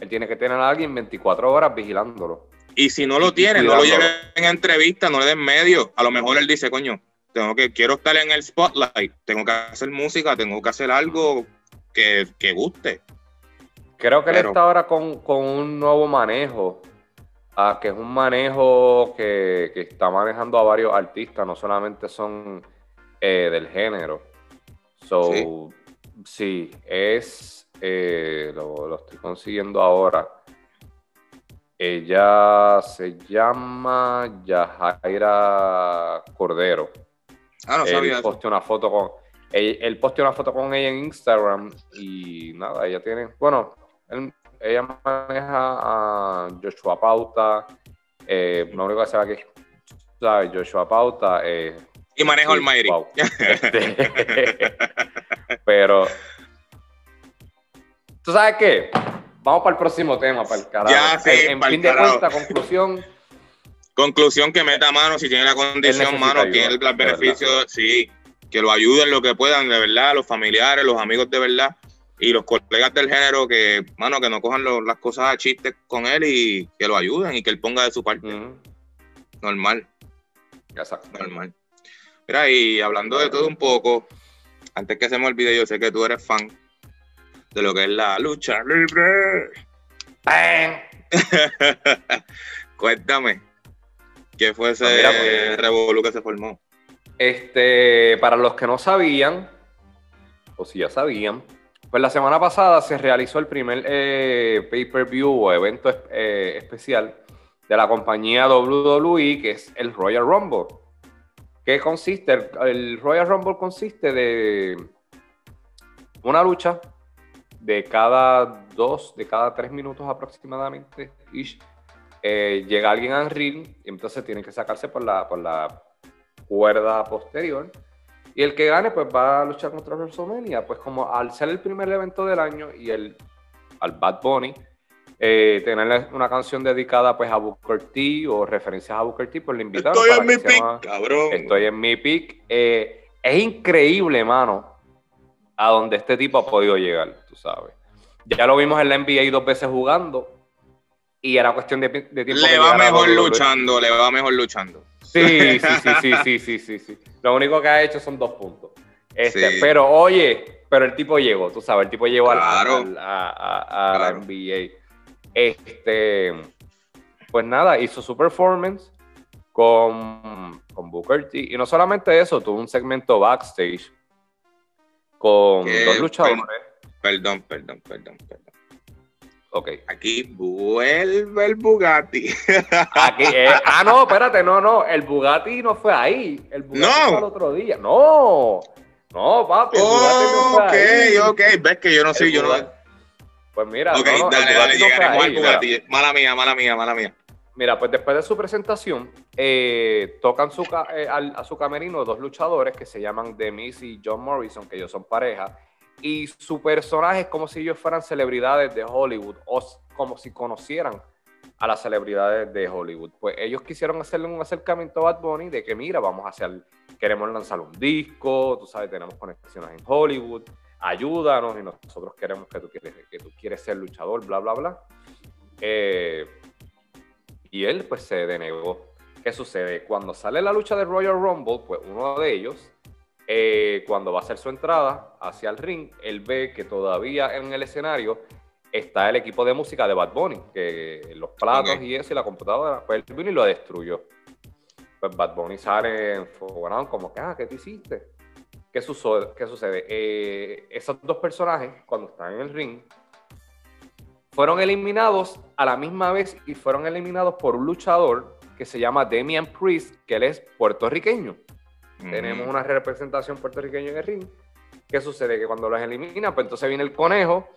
S2: Él tiene que tener a alguien 24 horas vigilándolo.
S1: Y si no lo tiene, no lo lleven en entrevista, no le den medio. A lo mejor él dice, coño, tengo que, quiero estar en el spotlight, tengo que hacer música, tengo que hacer algo que, guste.
S2: Creo que él está ahora con, un nuevo manejo, ah, que es un manejo que, está manejando a varios artistas, no solamente son eh, del género. So, sí, es, eh, lo, lo estoy consiguiendo ahora. Ella se llama Yajaira Cordero.
S1: Ah, no sabía.
S2: Él posteó una foto con. Él, posteó una foto con ella en Instagram y nada, ella tiene. Bueno, ella maneja a Joshua Pauta. Eh, lo único que sabe que sabe Joshua Pauta. Eh,
S1: y manejo el Mayri.
S2: Este, pero. ¿Tú sabes qué? Vamos para el próximo tema, para el carajo.
S1: Ya, sí,
S2: en fin de cuentas, conclusión.
S1: Conclusión que meta mano, si tiene la condición, mano, tiene el beneficio, sí, que lo ayuden lo que puedan, de verdad, los familiares, los amigos de verdad, y los colegas del género que, mano, que no cojan las cosas a chistes con él y que lo ayuden y que él ponga de su parte. Normal.
S2: Exacto.
S1: Normal. Mira, y hablando de todo un poco, antes que se me olvide, yo sé que tú eres fan de lo que es la lucha libre. Cuéntame, ¿qué fue ese pues, revolú que se formó?
S2: Este, para los que no sabían, o si ya sabían, pues la semana pasada se realizó el primer eh, pay-per-view o evento eh, especial de la compañía WWE, que es el Royal Rumble. ¿Qué consiste? el Royal Rumble consiste de una lucha de cada dos, de cada tres minutos aproximadamente, eh, llega alguien al ring y entonces tiene que sacarse por la, por la cuerda posterior. Y el que gane, pues va a luchar contra WrestleMania. Pues como al ser el primer evento del año y el, al Bad Bunny, eh, tener una canción dedicada pues a Booker T o referencias a Booker T, pues le invitaron.
S1: Estoy en mi pick, cabrón.
S2: Estoy en mi pick. Eh, es increíble, mano, a donde este tipo ha podido llegar, sabes. Ya lo vimos en la NBA dos veces jugando y era cuestión de, tiempo.
S1: Le va mejor luchando, le va mejor luchando.
S2: Sí, sí, sí, sí, sí, sí, sí, Lo único que ha hecho son dos puntos. Este, Pero oye, pero el tipo llegó, tú sabes, el tipo llegó a, la NBA. Este, pues nada, hizo su performance con, con Booker T. Y no solamente eso, tuvo un segmento backstage con dos luchadores.
S1: Perdón, perdón, perdón, perdón. Okay. Aquí vuelve el Bugatti.
S2: Aquí, eh, ah, no, espérate, no, no. El Bugatti no fue ahí. El Bugatti no. fue el otro día. No. No, papi. El Bugatti no fue
S1: ahí. ok, ok. Ves que yo no sé, yo no.
S2: Pues mira,
S1: Ok, dale, dale, llegaremos al Bugatti. Mala mía, mala mía, mala mía.
S2: Mira, pues después de su presentación, eh, tocan su, eh, a, su camerino dos luchadores que se llaman Demis y John Morrison, que ellos son pareja, y su personaje es como si ellos fueran celebridades de Hollywood o como si conocieran a las celebridades de Hollywood. Pues ellos quisieron hacerle un acercamiento a Bad Bunny de que, mira, vamos a hacer, queremos lanzar un disco, tú sabes, tenemos conexiones en Hollywood, ayúdanos y nosotros queremos que tú quieres, que tú quieres ser luchador, bla, bla, bla. Eh, y él pues se denegó. ¿Qué sucede? Cuando sale la lucha de Royal Rumble, pues uno de ellos, eh, cuando va a hacer su entrada hacia el ring, él ve que todavía en el escenario está el equipo de música de Bad Bunny, que los platos y eso y la computadora, pues él vino y lo destruyó. Pues Bad Bunny sale enfogado como que, ah, ¿qué te hiciste? ¿Qué sucede? ¿Qué sucede? Eh, esos dos personajes, cuando están en el ring, fueron eliminados a la misma vez y fueron eliminados por un luchador que se llama Damian Priest, que él es puertorriqueño. Tenemos una representación puertorriqueña en el ring. ¿Qué sucede? Que cuando los eliminan, pues entonces viene el conejo,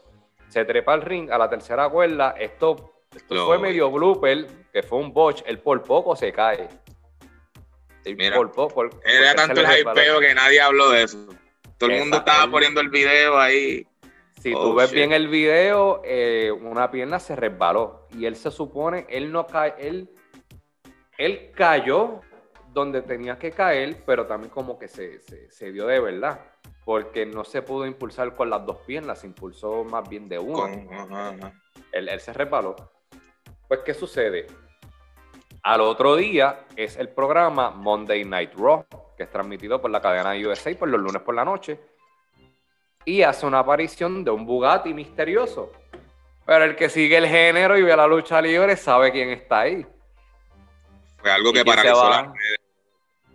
S2: se trepa al ring a la tercera cuerda. Esto, fue medio blooper, que fue un botch. Él por poco se cae.
S1: por poco. era tanto el hypeo que nadie habló de eso. Todo el mundo estaba poniendo el video ahí.
S2: Si oh, tú ves bien el video, eh, una pierna se resbaló y él se supone, él no cae, él, él cayó donde tenía que caer, pero también como que se, se, dio de verdad, porque no se pudo impulsar con las dos piernas, se impulsó más bien de una. Él, él se resbaló. Pues, ¿qué sucede? Al otro día es el programa Monday Night Raw, que es transmitido por la cadena USA por los lunes por la noche y hace una aparición de un Bugatti misterioso. Pero el que sigue el género y ve la lucha libre sabe quién está ahí.
S1: Fue algo que paralizó las redes.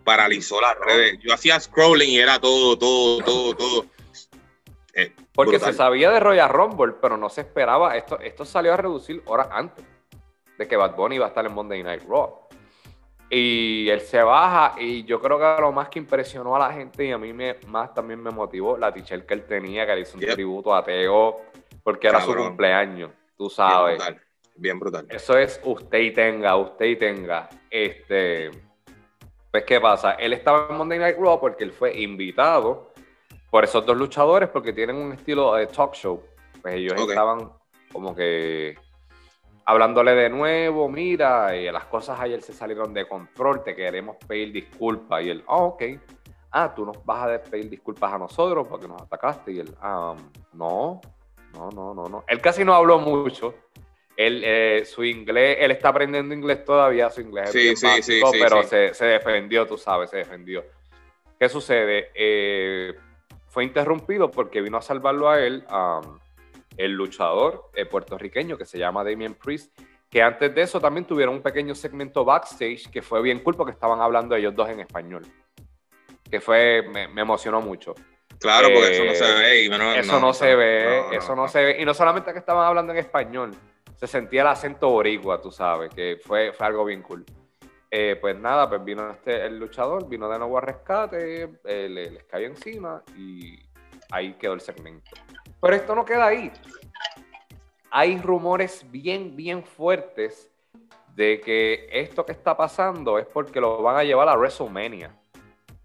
S1: Paralizó las redes. Yo hacía scrolling y era todo, todo, todo, todo.
S2: Eh, Porque se sabía de Royal Rumble, pero no se esperaba. Esto, esto salió a reducir horas antes de que Bad Bunny iba a estar en Monday Night Raw. Y él se baja y yo creo que lo más que impresionó a la gente y a mí me, más también me motivó la t que él tenía, que le hizo un tributo a Teo, porque era su cumpleaños, tú sabes.
S1: Bien brutal.
S2: Eso es usted y tenga, usted y tenga. Este, pues, ¿qué pasa? Él estaba en Monday Night Raw porque él fue invitado por esos dos luchadores porque tienen un estilo de talk show. Pues ellos estaban como que hablándole de nuevo, mira, y las cosas ayer se salieron de control, te queremos pedir disculpas. Y él, ah, ok. Ah, tú nos vas a pedir disculpas a nosotros porque nos atacaste. Y él, ah, no, no, no, no, no. Él casi no habló mucho. Él, eh, su inglés, él está aprendiendo inglés todavía, su inglés sí, es sí, sí, pero se, se, defendió, tú sabes, se defendió. ¿Qué sucede? Eh, fue interrumpido porque vino a salvarlo a él el luchador eh, puertorriqueño que se llama Damien Priest, que antes de eso también tuvieron un pequeño segmento backstage que fue bien cool porque estaban hablando ellos dos en español. Que fue, me, emocionó mucho.
S1: Claro, porque eso no se ve. Y
S2: eso no, se ve, eso no, se ve. Y no solamente que estaban hablando en español, se sentía el acento boricua, tú sabes, que fue, fue algo bien cool. Eh, pues nada, pues vino este, el luchador, vino de nuevo a rescate, eh, les cayó encima y ahí quedó el segmento. Pero esto no queda ahí. Hay rumores bien, bien fuertes de que esto que está pasando es porque lo van a llevar a WrestleMania.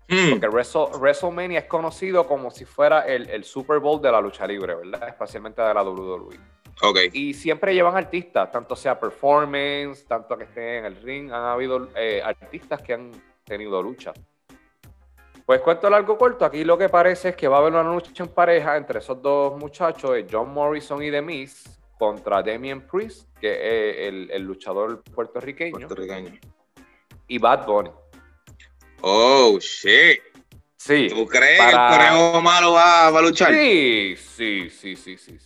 S2: Hmm. Porque WrestleMania es conocido como si fuera el, Super Bowl de la lucha libre, ¿verdad? Especialmente de la WWE.
S1: Okay.
S2: Y siempre llevan artistas, tanto sea performance, tanto que estén en el ring. Han habido eh, artistas que han tenido lucha. Pues cuento largo corto, aquí lo que parece es que va a haber una lucha en pareja entre esos dos muchachos, John Morrison y The Miz, contra Damien Priest, que es el, luchador puertorriqueño, y Bad Bunny.
S1: Oh, shit.
S2: Sí.
S1: ¿Tú crees que el conejo malo va, a luchar?
S2: Sí, sí, sí, sí, sí.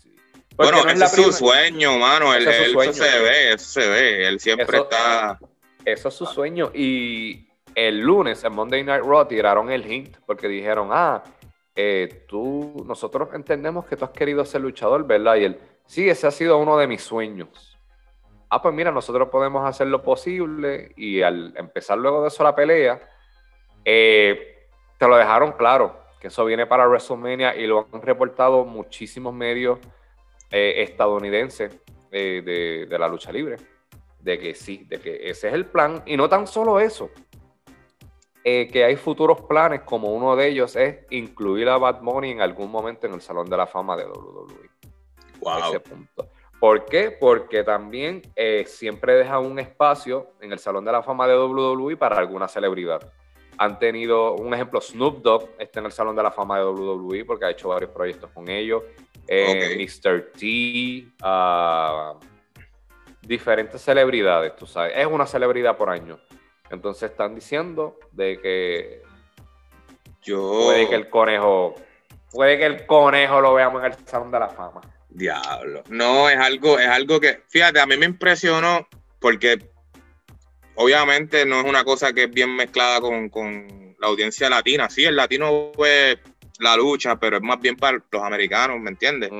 S1: bueno, ese es, su sueño, mano. Él, Eso se ve, eso se ve. Él siempre está...
S2: Eso es su sueño. Y el lunes en Monday Night Raw tiraron el hint porque dijeron, ah, eh, tú, nosotros entendemos que tú has querido ser luchador, ¿verdad? Y él, sí, ese ha sido uno de mis sueños. Ah, pues mira, nosotros podemos hacer lo posible y al empezar luego de eso la pelea, eh, te lo dejaron claro, que eso viene para WrestleMania y lo han reportado muchísimos medios eh, estadounidenses de, de la lucha libre, de que sí, de que ese es el plan. Y no tan solo eso, eh, que hay futuros planes, como uno de ellos es incluir a Bad Bunny en algún momento en el Salón de la Fama de WWE.
S1: Wow.
S2: Ese punto. ¿Por qué? Porque también eh, siempre deja un espacio en el Salón de la Fama de WWE para alguna celebridad. Han tenido, un ejemplo, Snoop Dogg está en el Salón de la Fama de WWE porque ha hecho varios proyectos con ellos. Eh, Mr. T, uh, diferentes celebridades, tú sabes. Es una celebridad por año. Entonces están diciendo de que
S1: yo
S2: puede que el conejo, puede que el conejo lo veamos en el Salón de la Fama.
S1: Diablo. No, es algo, es algo que, fíjate, a mí me impresionó porque obviamente no es una cosa que es bien mezclada con, la audiencia latina. Sí, el latino ve la lucha, pero es más bien para los americanos, ¿me entiendes?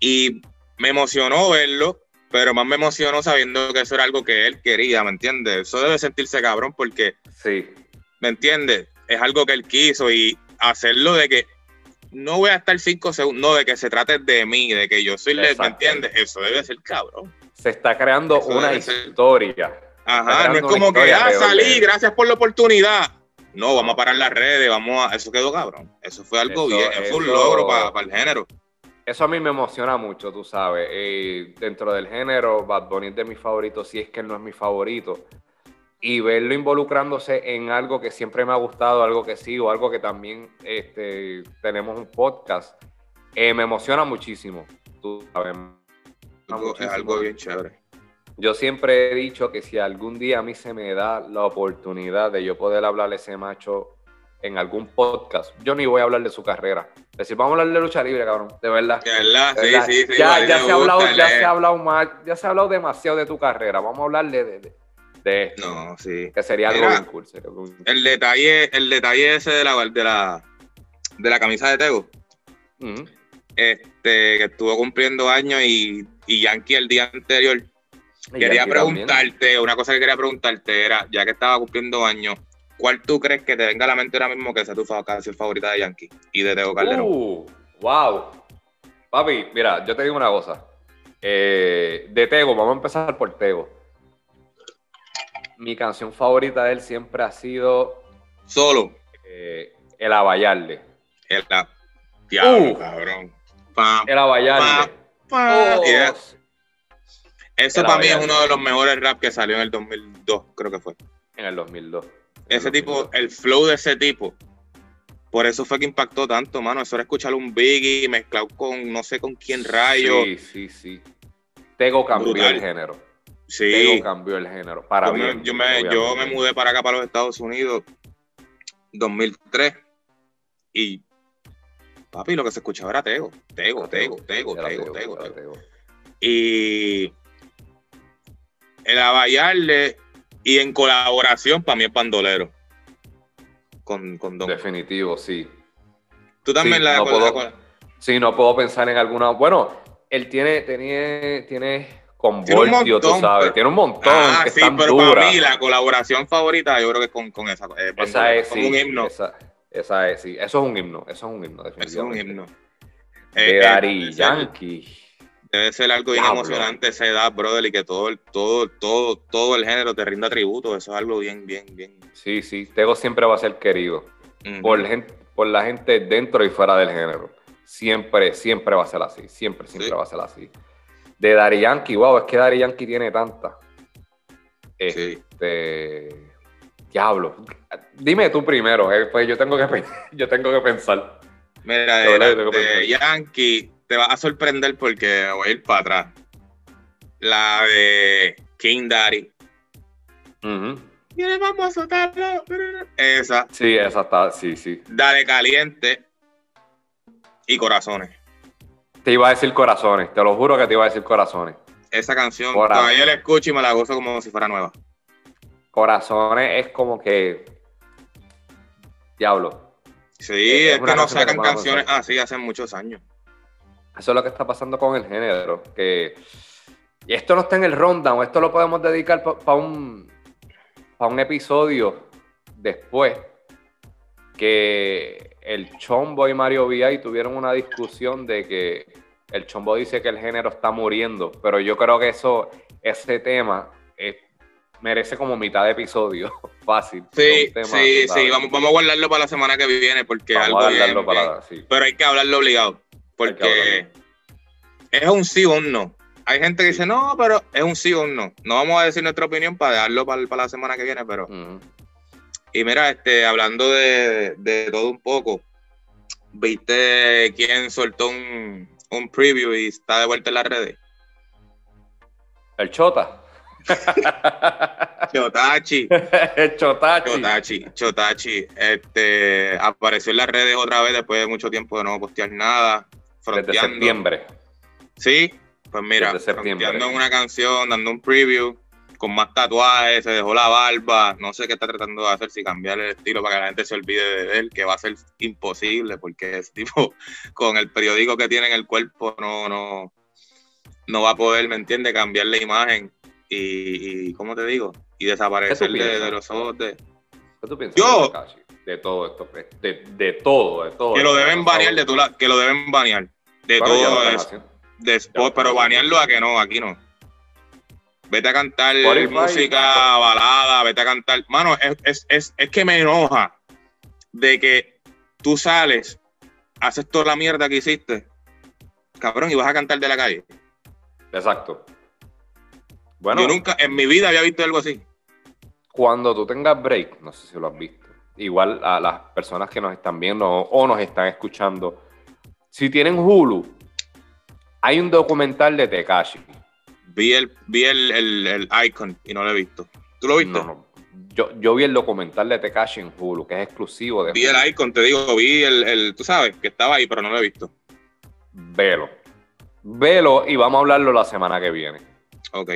S1: Y me emocionó verlo pero más me emocionó sabiendo que eso era algo que él quería, ¿me entiendes? Eso debe sentirse cabrón porque,
S2: sí.
S1: ¿me entiendes? Es algo que él quiso y hacerlo de que no voy a estar cinco segundos, no, de que se trate de mí, de que yo soy, ¿me entiendes? Eso debe ser cabrón.
S2: Se está creando una historia.
S1: Ajá, no es como que, ah, salí, gracias por la oportunidad. No, vamos a parar las redes, vamos a... Eso quedó cabrón. Eso fue algo bien, fue un logro para el género
S2: eso a mí me emociona mucho, tú sabes. Eh, dentro del género, Bad Bunny es de mis favoritos, si es que él no es mi favorito. Y verlo involucrándose en algo que siempre me ha gustado, algo que sigo, algo que también este, tenemos un podcast, eh, me emociona muchísimo. Tú sabes.
S1: Es algo bien chévere.
S2: Yo siempre he dicho que si algún día a mí se me da la oportunidad de yo poder hablarle a ese macho en algún podcast, yo ni voy a hablar de su carrera. Es decir, vamos a hablar de lucha libre, cabrón. De verdad.
S1: De verdad, sí, sí, sí.
S2: Ya, ya se, ha hablado, ya se ha hablado más, ya se ha hablado demasiado de tu carrera. Vamos a hablar de, de, esto.
S1: No, sí.
S2: Que sería algo bien cool.
S1: El detalle, el detalle ese de la, de la, de la camisa de Tego. Este, que estuvo cumpliendo años y, y Yankee el día anterior. Quería preguntarte, una cosa que quería preguntarte era, ya que estaba cumpliendo años, ¿cuál tú crees que te venga a la mente ahora mismo que sea tu canción favorita de Yankee y de Teo Calderón?
S2: Uh, wow. Papi, mira, yo te digo una cosa. Eh, de Tego, vamos a empezar por Tego. Mi canción favorita de él siempre ha sido.
S1: Solo.
S2: Eh, el Abayarle.
S1: El Diablo, uh, cabrón.
S2: el Abayarle.
S1: Oh. Eso para mí es uno de los mejores rap que salió en el 2002, creo que fue.
S2: En el 2002
S1: ese tipo, el flow de ese tipo. Por eso fue que impactó tanto, mano. Eso era escuchar un Biggie mezclado con no sé con quién rayo.
S2: Sí, sí, sí. Tego cambió el género.
S1: Sí.
S2: Tego cambió el género. Para
S1: yo,
S2: bien,
S1: me, yo, me, yo me mudé para acá, para los Estados Unidos, 2003. Y, papi, lo que se escuchaba era Tego. Tego, Tego, Tego, Tego, Tego, Tego. Y el abayarle y en colaboración, para mí es Pandolero. Con, con Don.
S2: Definitivo, sí.
S1: Tú también la,
S2: no puedo, Sí, no puedo pensar en alguna. Bueno, él tiene, tiene, tiene con Voltio, tú sabes. Tiene un montón. Ah, que sí, pero para mí
S1: la colaboración favorita, yo creo que es con, con esa.
S2: Eh, esa es,
S1: sí, un himno.
S2: Esa, esa, es, sí. Eso es un himno. Eso es un himno, definitivamente.
S1: Eso es un himno.
S2: De eh, Dari eh, Yankee.
S1: Debe ser algo bien emocionante esa edad, brother, y que todo, todo, todo, todo el género te rinda tributo. Eso es algo bien, bien, bien.
S2: Sí, sí. Tego siempre va a ser querido por, gente, por la gente dentro y fuera del género. Siempre, siempre va a ser así. Siempre, siempre va a ser así. De Dari Yankee, wow, es que Dari Yankee tiene tanta. Este. Diablo. Dime tú primero, eh, pues yo tengo que, yo tengo que pensar.
S1: Mira, de, Yankee te vas a sorprender porque voy a ir para atrás. La de King Daddy. Y le vamos a soltarlo. Esa.
S2: Sí, esa está, sí, sí.
S1: Dale caliente y corazones.
S2: Te iba a decir corazones, te lo juro que te iba a decir corazones.
S1: Esa canción, todavía la escucho y me la gozo como si fuera nueva.
S2: Corazones es como que. Diablo.
S1: Sí, es, que no sacan canciones así hace muchos años.
S2: Eso es lo que está pasando con el género, que esto no está en el rundown, esto lo podemos dedicar para un, un episodio después, que el Chombo y Mario VI tuvieron una discusión de que el Chombo dice que el género está muriendo, pero yo creo que eso, ese tema merece como mitad de episodio, fácil.
S1: Sí, sí, sí, vamos, vamos a guardarlo para la semana que viene, porque algo para, Pero hay que hablarlo obligado, porque es un sí o un no. Hay gente que dice, no, pero es un sí o un no. No vamos a decir nuestra opinión para dejarlo para, la semana que viene, pero... Y mira, este, hablando de, todo un poco, ¿viste quién soltó un, preview y está de vuelta en las redes?
S2: El Chota.
S1: Chotachi.
S2: Chotachi.
S1: Chotachi. Chotachi. Este, apareció en las redes otra vez después de mucho tiempo de no postear nada.
S2: Desde septiembre.
S1: Sí, pues mira, fronteando una canción, dando un preview con más tatuajes, se dejó la barba, no sé qué está tratando de hacer, si cambiar el estilo para que la gente se olvide de él, que va a ser imposible, porque es tipo, con el periódico que tiene en el cuerpo, no, no, no va a poder, ¿me entiendes?, cambiar la imagen y, ¿cómo te digo? Y desaparecer de, los ojos de...
S2: ¿Qué tú piensas Yo, de, todo esto, de, de, todo, de todo.
S1: Que lo deben banear de tu lado, que lo deben banear. De todo eso. Después, pero banearlo a que no, aquí no. Vete a cantar música, balada, vete a cantar. Mano, es, es, es, que me enoja de que tú sales, haces toda la mierda que hiciste, cabrón, y vas a cantar de la calle.
S2: Exacto.
S1: Bueno, yo nunca en mi vida había visto algo así.
S2: Cuando tú tengas break, no sé si lo has visto, igual a las personas que nos están viendo o nos están escuchando, si tienen Hulu, hay un documental de Tekashi.
S1: Vi el, vi el, icon y no lo he visto. ¿Tú lo viste? No,
S2: Yo, yo vi el documental de Tekashi en Hulu, que es exclusivo de
S1: Vi el icon, te digo, vi el, el, tú sabes, que estaba ahí, pero no lo he visto.
S2: Velo. Velo y vamos a hablarlo la semana que viene.
S1: Ok.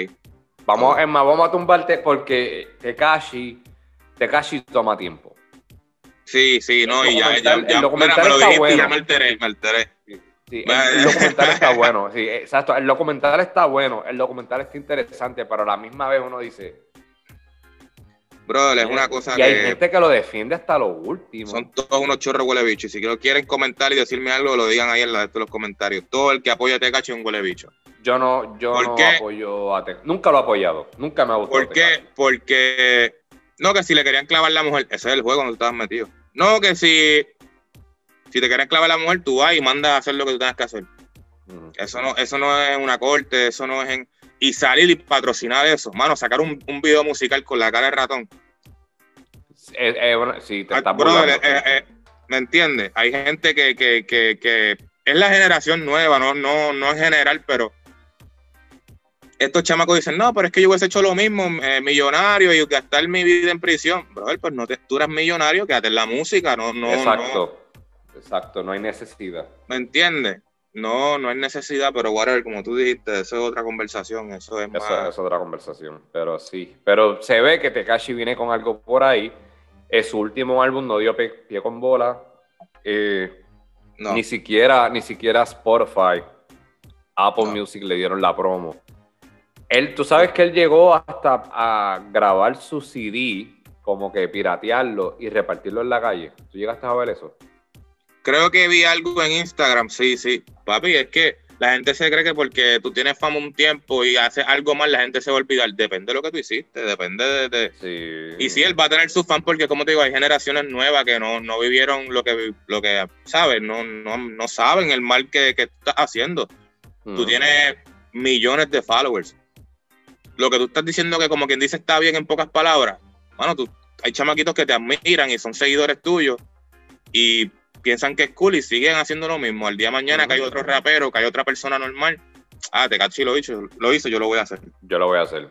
S2: Vamos, es más, vamos a tumbarte porque Tekashi, Tekashi toma tiempo.
S1: Sí, sí, no, y ya, ya, ya, el documental está bueno. ya me alteré, me alteré.
S2: Sí, el, documental está bueno, sí, exacto. El documental está bueno, el documental está interesante, pero a la misma vez uno dice.
S1: Bro, es una cosa
S2: y hay gente que lo defiende hasta lo último.
S1: Son todos unos chorros huele bicho. Y si quieren comentar y decirme algo, lo digan ahí en la, los comentarios. Todo el que apoya a Tecachi es un huele bicho.
S2: Yo no, yo no apoyo a Tecachi. Nunca lo he apoyado. Nunca me ha gustado.
S1: ¿Por qué? Porque. No, que si le querían clavar la mujer, ese es el juego donde tú estabas metido. No, que si si te quieres clavar la mujer, tú vas y mandas a hacer lo que tú tengas que hacer. Eso no, eso no es una corte, eso no es en. Y salir y patrocinar eso. Mano, sacar un, un video musical con la cara de ratón.
S2: Eh, eh, sí, te
S1: ah, eh, ¿Me entiendes? Hay gente que, que, que, que, es la generación nueva, no, no, no en general, pero estos chamacos dicen, no, pero es que yo hubiese hecho lo mismo, millonario y gastar mi vida en prisión. Brother, pues no te, tú eres millonario, quédate en la música, no, no.
S2: Exacto. Exacto, no hay necesidad.
S1: ¿Me entiendes? No, no hay necesidad, pero whatever, como tú dijiste, eso es otra conversación, eso es
S2: Eso es otra conversación, pero sí. Pero se ve que Tekashi viene con algo por ahí. Es su último álbum no dio pie, con bola. Eh, ni siquiera, ni siquiera Spotify, Apple Music le dieron la promo. Él, tú sabes que él llegó hasta a grabar su CD, como que piratearlo y repartirlo en la calle. ¿Tú llegaste a ver eso?
S1: Creo que vi algo en Instagram, sí, sí. Papi, es que la gente se cree que porque tú tienes fama un tiempo y haces algo mal, la gente se va a olvidar. Depende de lo que tú hiciste, depende de... Sí. Y sí, él va a tener su fan porque, como te digo, hay generaciones nuevas que no, vivieron lo que, lo que ¿sabes? No, no, saben el mal que, que estás haciendo. Tú tienes millones de followers. Lo que tú estás diciendo que como quien dice está bien en pocas palabras. Bueno, tú, hay chamaquitos que te admiran y son seguidores tuyos y piensan que es cool y siguen haciendo lo mismo. Al día de mañana que hay otro rapero, que hay otra persona normal. Ah, Tecachi lo hizo, lo hizo, yo lo voy a hacer.
S2: Yo lo voy a hacer.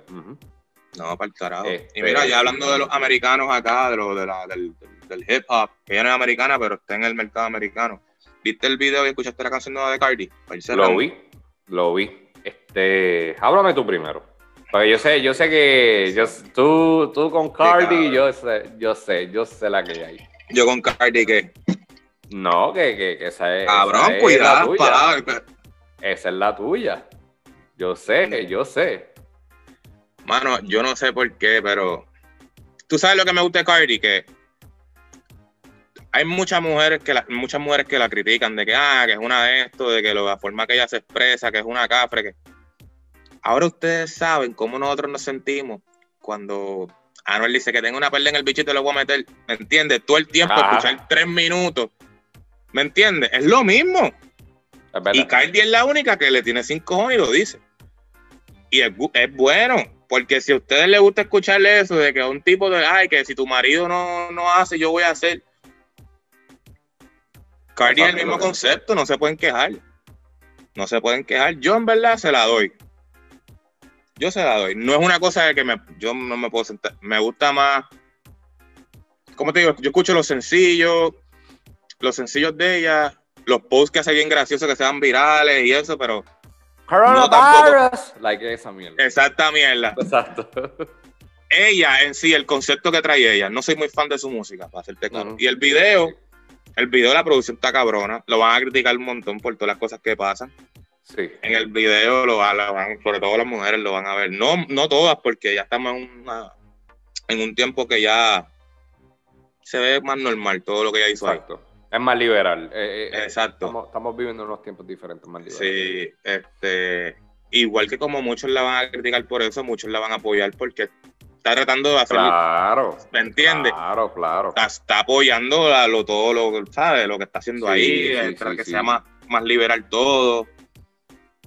S1: No, para el carajo. Este, y mira, ya hablando de los americanos acá, de lo, de la, del, hip hop, que ya no es americana, pero está en el mercado americano. ¿Viste el video y escuchaste la canción nueva de Cardi?
S2: Lo vi, lo vi. Este, háblame tú primero. Porque yo sé, yo sé que yo, tú, tú con Cardi, yo sé, yo sé, yo sé la que hay.
S1: Yo con Cardi que
S2: no, que, que, que esa es.
S1: Cabrón, cuidado las palabras.
S2: Esa es la tuya. Yo sé, yo sé.
S1: Mano, yo no sé por qué, pero tú sabes lo que me gusta de Cardi, que hay muchas mujeres que la, muchas mujeres que la critican de que ah, que es una de esto, de que la forma que ella se expresa, que es una cafre, que ahora ustedes saben cómo nosotros nos sentimos cuando Anuel dice que tengo una perla en el bichito y lo voy a meter, ¿me entiendes? Todo el tiempo escuchar tres minutos, ¿me entiendes? Es lo mismo. y Cardi es la única que le tiene cinco cojones y lo dice. Y es, es bueno, porque si a ustedes les gusta escucharle eso, de que un tipo de, ay, que si tu marido no, no hace, yo voy a hacer. Cardi es el mismo concepto, no se pueden quejar. No se pueden quejar. Yo en verdad se la doy. Yo se la doy. No es una cosa de que me, yo no me puedo sentar. Me gusta más. ¿Cómo te digo? Yo escucho los sencillos, los sencillos de ella, los posts que hace bien graciosos que sean virales y eso, pero.
S2: Coronavirus. like esa mierda.
S1: Exacta mierda.
S2: Exacto.
S1: ella en sí, el concepto que trae ella, no soy muy fan de su música, para hacerte claro. Y el video, el video de la producción está cabrona. Lo van a criticar un montón por todas las cosas que pasan.
S2: Sí.
S1: En el video lo van, sobre todo las mujeres lo van a ver. No, no todas, porque ya estamos en, en un tiempo que ya se ve más normal todo lo que ella hizo
S2: Exacto. Es más liberal.
S1: Eh, eh, Exacto.
S2: Estamos, viviendo unos tiempos diferentes, más
S1: Sí, este, igual que como muchos la van a criticar por eso, muchos la van a apoyar porque está tratando de hacerlo.
S2: Claro.
S1: ¿Me entiendes?
S2: Claro, claro.
S1: Está, apoyando lo, todo lo, ¿sabes? Lo que está haciendo ahí, para que sea más, más liberal todo.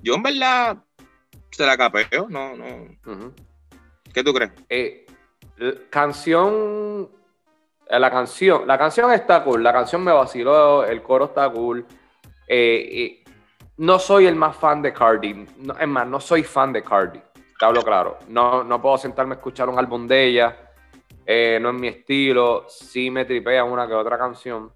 S1: Yo en verdad se la capeo, no, no. ¿Qué tú crees?
S2: Eh, canción eh, la canción, la canción está cool, la canción me vaciló, el coro está cool. Eh, no soy el más fan de Cardi, es más, no soy fan de Cardi, te hablo claro. No, no puedo sentarme a escuchar un álbum de ella, no es mi estilo, sí me tripea una que otra canción.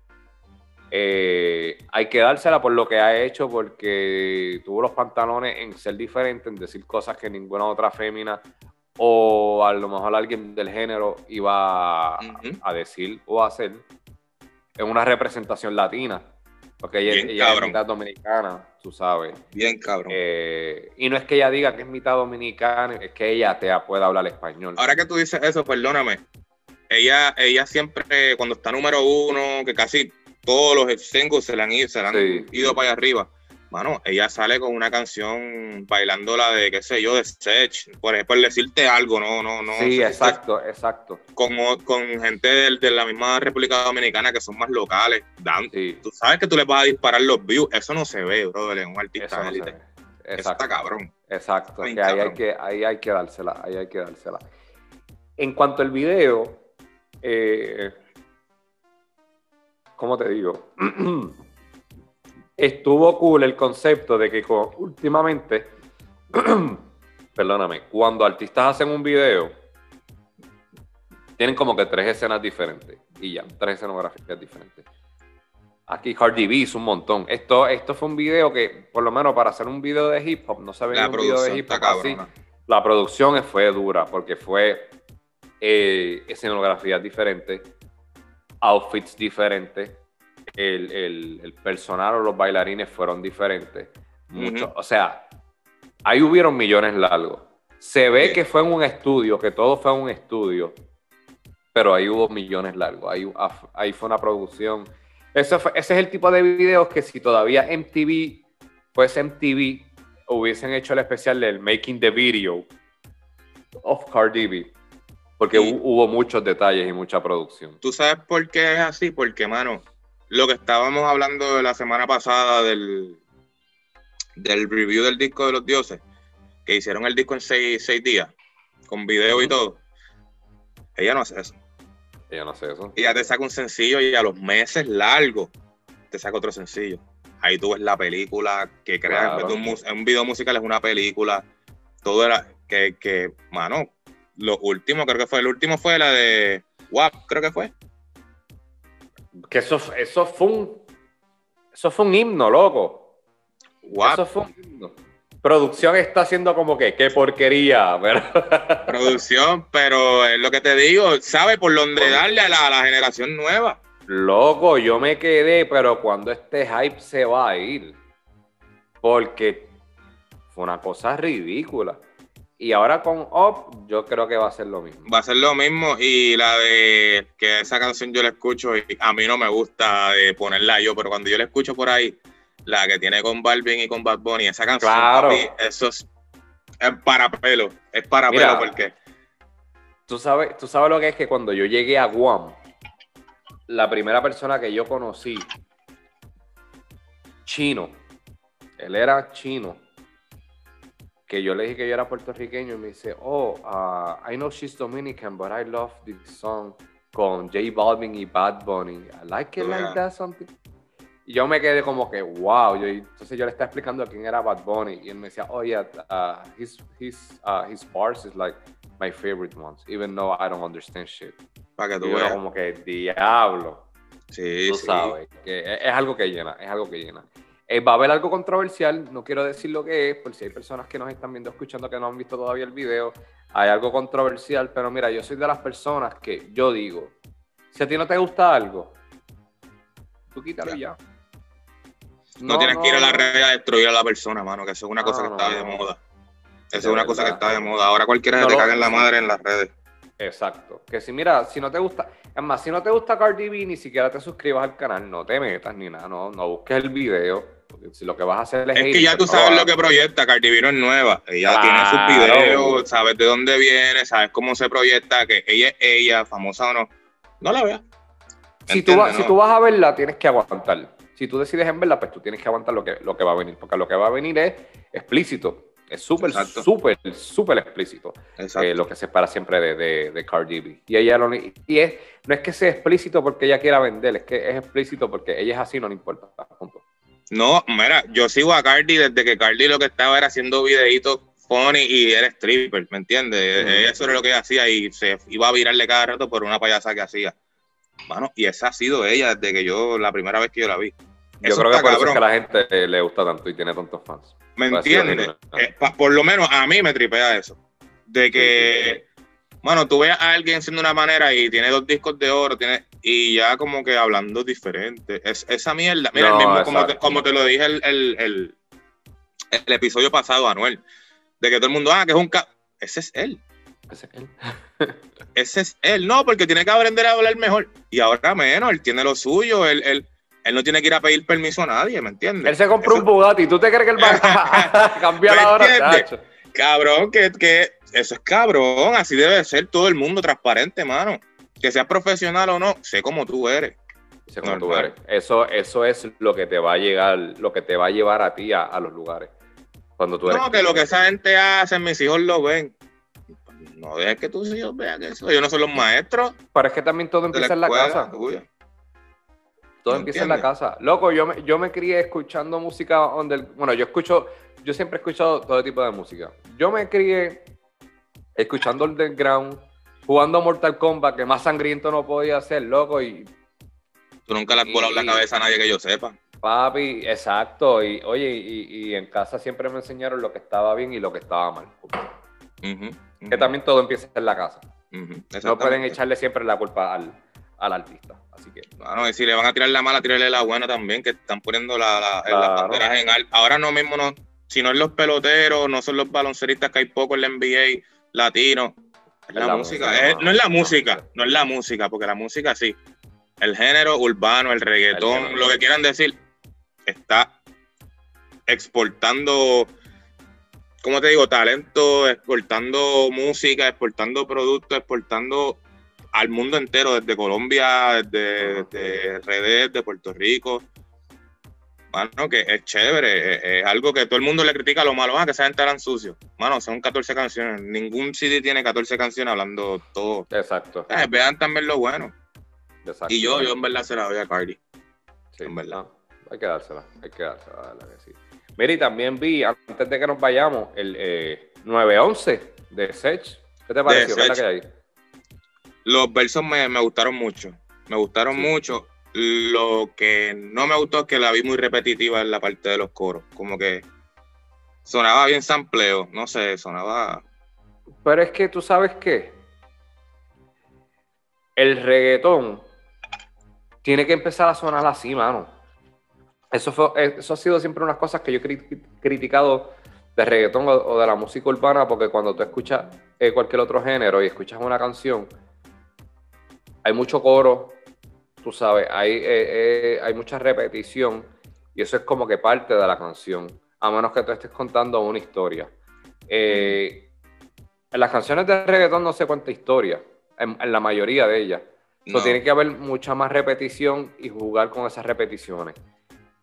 S2: Hay que dársela por lo que ha hecho, porque tuvo los pantalones en ser diferente, en decir cosas que ninguna otra fémina o a lo mejor alguien del género iba a, decir o a hacer en una representación latina. Porque ella, es mitad dominicana, tú sabes.
S1: Bien cabrón.
S2: Eh, y no es que ella diga que es mitad dominicana, es que ella te puede hablar español.
S1: Ahora que tú dices eso, perdóname. Ella, ella siempre, cuando está número uno, que casi todos los singles se le han ido, se han ido para allá arriba Mano, ella sale con una canción bailando la de, qué sé yo, de Sech, por, ejemplo, decirte algo, no, no, no.
S2: Sí, exacto, exacto.
S1: Con, con gente de, la misma República Dominicana que son más locales. Dan, Tú sabes que tú le vas a disparar los views, eso no se ve, bro, de un artista. Eso está cabrón.
S2: Exacto, que ahí, hay que ahí hay que dársela, ahí hay que dársela. En cuanto al video, eh, ¿cómo te digo? estuvo cool el concepto de que últimamente, perdóname, cuando artistas hacen un video, tienen como que tres escenas diferentes y ya, tres escenografías diferentes. Aquí Cardi B hizo un montón. Esto, esto fue un video que, por lo menos para hacer un video de hip hop, no se ve un video de hip hop así. La producción fue dura porque fue eh, escenografías diferentes, outfits diferentes, el, personal o los bailarines fueron diferentes. Mucho, O sea, ahí hubieron millones largos. Se ve que fue en un estudio, que todo fue en un estudio, pero ahí hubo millones largos. Ahí, ahí fue una producción. ese es el tipo de videos que si todavía MTV fuese MTV, hubiesen hecho el especial del Making the Video of Cardi B. Porque hubo muchos detalles y mucha producción.
S1: ¿Tú sabes por qué es así? Porque, mano, lo que estábamos hablando de la semana pasada del, del review del disco de los dioses, que hicieron el disco en seis, días, con video y todo. Ella no hace eso.
S2: Ella no hace eso.
S1: Ella te saca un sencillo y a los meses largos te saca otro sencillo. Ahí tú ves la película que crea un, un, video musical es una película. Todo era que, que, mano, lo último, creo que fue, el último fue la de WAP, creo que fue.
S2: Que eso, eso fue un. Eso fue un himno, loco. Eso fue un himno. Producción está haciendo como que, qué porquería.
S1: Producción, pero es lo que te digo, sabe por dónde darle a la, generación nueva.
S2: Loco, yo me quedé, pero cuando este hype se va a ir. Porque fue una cosa ridícula. Y ahora con Up, yo creo que va a ser lo mismo.
S1: Va a ser lo mismo. Y la de que esa canción yo la escucho y a mí no me gusta de ponerla yo, pero cuando yo la escucho por ahí, la que tiene con Balvin y con Bad Bunny, esa canción,
S2: claro.
S1: eso es, para pelo. Es para pelo porque.
S2: Tú sabes, tú sabes lo que es que cuando yo llegué a Guam, la primera persona que yo conocí, chino, él era chino que yo le dije que yo era puertorriqueño y me dice, oh, uh, I know she's Dominican, but I love this song con J Balvin y Bad Bunny. I like it like that something. Y yo me quedé como que, wow. Yo, entonces yo le estaba explicando quién era Bad Bunny y él me decía, oh yeah, uh, his, his, uh, his bars is like my favorite ones, even though I don't understand shit.
S1: Para que tú
S2: y
S1: veas.
S2: como que, diablo.
S1: Sí,
S2: tú
S1: sí.
S2: sabes, que es, es algo que llena, es algo que llena. Eh, va a haber algo controversial, no quiero decir lo que es, por si hay personas que nos están viendo, escuchando, que no han visto todavía el video, hay algo controversial, pero mira, yo soy de las personas que yo digo, si a ti no te gusta algo, tú quítalo ya.
S1: No, tienes que ir a la red a destruir a la persona, mano, que eso es una cosa que está de moda. Eso es una cosa que está de moda. Ahora cualquiera se te caga en la madre en las redes.
S2: Exacto. Que si mira, si no te gusta, es más, si no te gusta Cardi B, ni siquiera te suscribas al canal, no te metas ni nada, no, no busques el video. Si lo que vas a hacer es.
S1: Es que ya tú
S2: no
S1: sabes lo que proyecta, Cardi B no es nueva. Ella
S2: Claro.
S1: tiene sus videos, sabes de dónde viene, sabes cómo se proyecta, que ella es ella, famosa o no. No la veas.
S2: Si tú,
S1: ¿no?
S2: si tú vas a verla, tienes que aguantar. Si tú decides en verla, pues tú tienes que aguantar lo que, lo que va a venir. Porque lo que va a venir es explícito. Es súper, súper, súper explícito. Eh, lo que se espera siempre de, de, de Cardi B. Y ella lo, y es, no es que sea explícito porque ella quiera vender, es que es explícito porque ella es así, no le importa. Punto.
S1: No, mira, yo sigo a Cardi desde que Cardi lo que estaba era haciendo videitos funny y era stripper, ¿me entiendes?
S2: Mm.
S1: Eso era lo que ella hacía y se iba a virarle cada rato por una payasa que hacía. Mano, y esa ha sido ella desde que yo, la primera vez que yo la vi.
S2: Yo
S1: Eso
S2: creo que por eso es que a la gente le gusta tanto y tiene tantos fans.
S1: ¿Me entiendes? Eh, por lo menos a mí me tripea eso. De que, bueno, tú ves a alguien siendo una manera y tiene dos discos de oro, tiene, y ya como que hablando diferente. Es, esa mierda. Mira,
S2: No,
S1: el mismo, como, te,
S2: exacto.
S1: como te lo dije el, el, el, el episodio pasado, Anuel, de que todo el mundo, ah, que es un... ca-". Ese es él.
S2: Ese es él.
S1: Ese es él. No, porque tiene que aprender a hablar mejor. Y ahora menos, él tiene lo suyo, él, él, él no tiene que ir a pedir permiso a nadie, ¿me entiendes?
S2: Él se compró
S1: Eso-
S2: un Bugatti. ¿Tú te crees que él va a cambiar
S1: entiendes?
S2: chacho?
S1: Cabrón, que, que eso es cabrón, así debe ser todo el mundo transparente, mano. Que seas profesional o no, sé cómo tú eres.
S2: Sé cómo tú eres. Eso, eso es lo que te va a llegar, lo que te va a llevar a ti a, a los lugares. Cuando tú eres.
S1: No, que lo que esa gente hace, mis hijos lo ven. No dejes que tus hijos vean eso. Ellos no son los maestros
S2: Pero es que también todo empieza en la
S1: escuela
S2: casa.
S1: tuya.
S2: Todo
S1: ¿Me
S2: empieza en la casa. Loco, yo me, yo me crié escuchando música under, bueno, yo escucho, yo siempre he escuchado todo tipo de música. Yo me crié escuchando underground, jugando Mortal Kombat, que más sangriento no podía ser, loco, y
S1: Tú nunca le has volado la cabeza a nadie que yo sepa.
S2: papi, exacto, y oye, y, y en casa siempre me enseñaron lo que estaba bien y lo que estaba mal. Que también todo empieza en la casa. No pueden echarle siempre la culpa al, al artista. Así que,
S1: Bueno, y si le van a tirar la mala, tirarle la buena también, que están poniendo la, la-
S2: Claro.
S1: las banderas en alto. Ahora no mismo, no, si no es los peloteros, no son los balonceristas que hay poco en la NBA latino. Es la, música.
S2: música,
S1: es-
S2: no,
S1: es la música, no es la música, porque la música sí. El género urbano, el reggaetón,
S2: El género.
S1: lo que quieran decir, está exportando, ¿cómo te digo? Talento, exportando música, exportando productos, exportando al mundo entero, desde Colombia, desde, desde RD, de Puerto Rico. Mano, que es chévere, es, es algo que todo el mundo le critica lo malo, ah, que esa gente eran sucios. Mano, son 14 canciones, ningún CD tiene 14 canciones hablando todo.
S2: exacto.
S1: Eh, vean también lo bueno.
S2: exacto.
S1: Y yo, yo en verdad se la doy a Cardi.
S2: Sí,
S1: en verdad.
S2: no, hay que dársela, hay que dársela, la que sí. Mira, y también vi, antes de que nos vayamos, el eh, 911 de Sech. ¿Qué te pareció? ¿Qué es la que hay?
S1: Los versos me, me gustaron mucho. Me gustaron
S2: Sí.
S1: mucho. Lo que no me gustó es que la vi muy repetitiva en la parte de los coros. Como que sonaba bien sampleo. No sé, sonaba.
S2: Pero es que tú sabes qué. El reggaetón tiene que empezar a sonar así, mano. Eso, fue, eso ha sido siempre unas cosas que yo he cri- criticado de reggaetón o, de la música urbana, porque cuando tú escuchas eh, cualquier otro género y escuchas una canción, hay mucho coro, tú sabes, hay, eh, eh, hay mucha repetición y eso es como que parte de la canción, a menos que tú estés contando una historia. en las canciones de reggaetón no sé cuánta historia, en, la mayoría de ellas. tiene que haber mucha más repetición y jugar con esas repeticiones.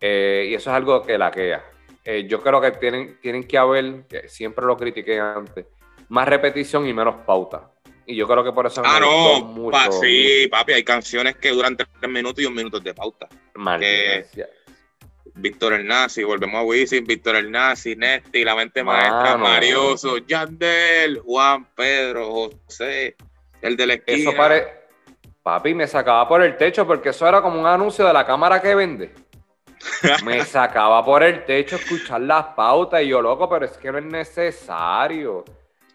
S2: y eso es algo que laquea. Eh, yo creo que tienen, tienen que haber, que siempre lo critiqué antes, más repetición y menos pauta. Y yo creo que por eso
S1: ah, no, mucho. sí, papi, hay canciones que duran tres minutos y un minuto de pauta. Víctor el Nazi, volvemos a Wisin, Víctor el Nazi, Nesti, La Mente Maestra, Marioso, Yandel, Juan, Pedro, José, el de la esquina. Eso pare...
S2: Papi, me sacaba por el techo porque eso era como un anuncio de la cámara que vende. Me sacaba por el techo escuchar las pautas y yo, loco, pero es que no es necesario.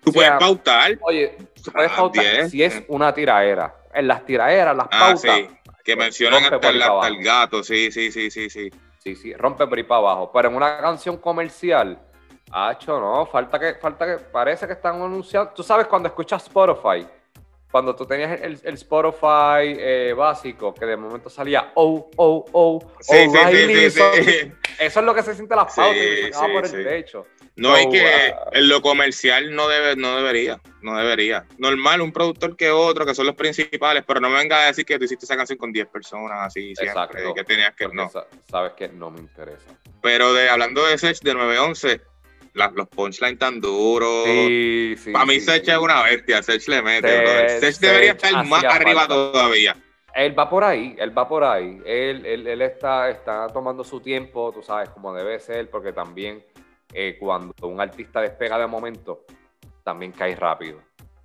S1: Tú puedes pautar.
S2: Oye, puedes ah, pautar si es una tiraera. En las tiraeras, las ah, pautas. Sí.
S1: Que mencionan hasta el, gato, sí, sí, sí, sí, sí.
S2: Sí, sí, rompe por ahí para abajo. Pero en una canción comercial, hacho, no, falta que, falta que, parece que están anunciando. Tú sabes cuando escuchas Spotify, cuando tú tenías el, Spotify eh, básico, que de momento salía oh, oh, oh, sí, sí, sí, Eso es lo que se siente las pautas y se por el techo.
S1: No, hay que uh, en lo comercial no debe, no debería, no debería. Normal, un productor que otro, que son los principales, pero no me venga a decir que tú hiciste esa canción con 10 personas así siempre, que tenías que no.
S2: Sabes que no me interesa.
S1: Pero de hablando de Sech de 911, los punchlines tan duros. Sí, sí, Para mí Sech es una bestia, Sech le mete. Sech, debería estar más arriba todavía.
S2: Él va por ahí, él va por ahí. Él, él, está, está tomando su tiempo, tú sabes, como debe ser, porque también eh, cuando un artista despega de momento, también cae rápido.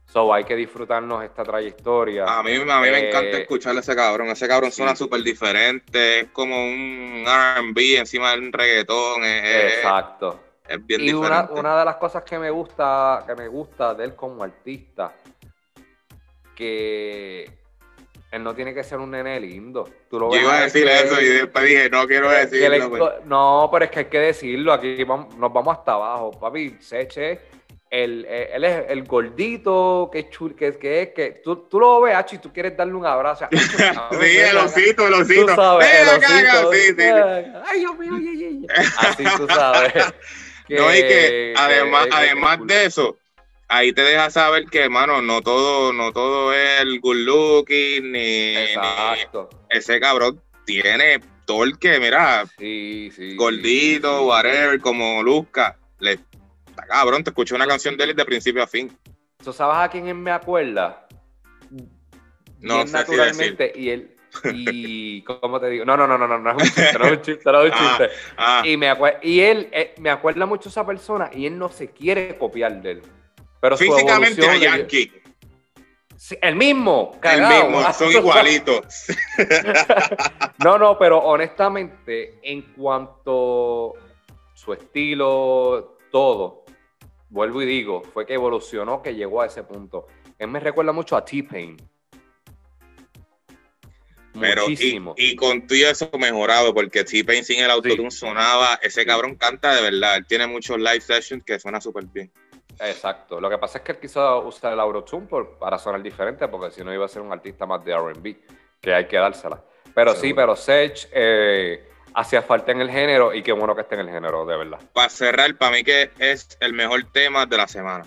S2: So, hay que disfrutarnos esta trayectoria.
S1: A mí, a mí me eh, encanta escucharle a ese cabrón. Ese cabrón suena súper diferente. Es como un RB encima de un reggaetón.
S2: Exacto y una, una, de las cosas que me gusta, que me gusta de él como artista, que él no tiene que ser un nene lindo.
S1: Yo iba a decir eso y después dije, no quiero decirlo.
S2: Pues. No, pero es que hay que decirlo. Aquí nos vamos hasta abajo. Papi, Seche, el, él es el gordito que, chul, que, que es que tú, tú lo ves, y tú quieres darle un abrazo. sí,
S1: el osito, el osito. Tú sabes, el osito. Sí, sí.
S2: Ay, Dios mío, Así tú sabes.
S1: no, y que además, además de eso, ahí te deja saber que, hermano, no todo, no todo es el good looking, ni, Exacto. ese cabrón tiene torque, mira, sí, sí, gordito, whatever, como Luzca. Le, está cabrón, te escuché una canción de él de principio a fin.
S2: ¿Tú sabes a quién él me acuerda?
S1: No sé
S2: naturalmente, y él, y, ¿cómo te digo? No, no, no, no, no, no es un chiste, no es un chiste, no es un ah, chiste. Ah. Y, me y él, eh, me acuerda mucho esa persona y él no se quiere copiar de él. Pero
S1: Físicamente a Yankee.
S2: el mismo,
S1: cagado. El mismo, son igualitos.
S2: no, no, pero honestamente, en cuanto su estilo, todo, vuelvo y digo, fue que evolucionó, que llegó a ese punto. Él me recuerda mucho a T-Pain.
S1: Pero y, con todo eso mejorado, porque T-Pain sin el autotune sonaba, ese cabrón canta de verdad, él tiene muchos live sessions que suena súper bien.
S2: Exacto, lo que pasa es que él quiso usar el autotune para sonar diferente, porque si no iba a ser un artista más de RB, que hay que dársela. Pero sí, pero Sech eh, hacía falta en el género y qué bueno que esté en el género, de verdad.
S1: Para cerrar, para mí que es el mejor tema de la semana.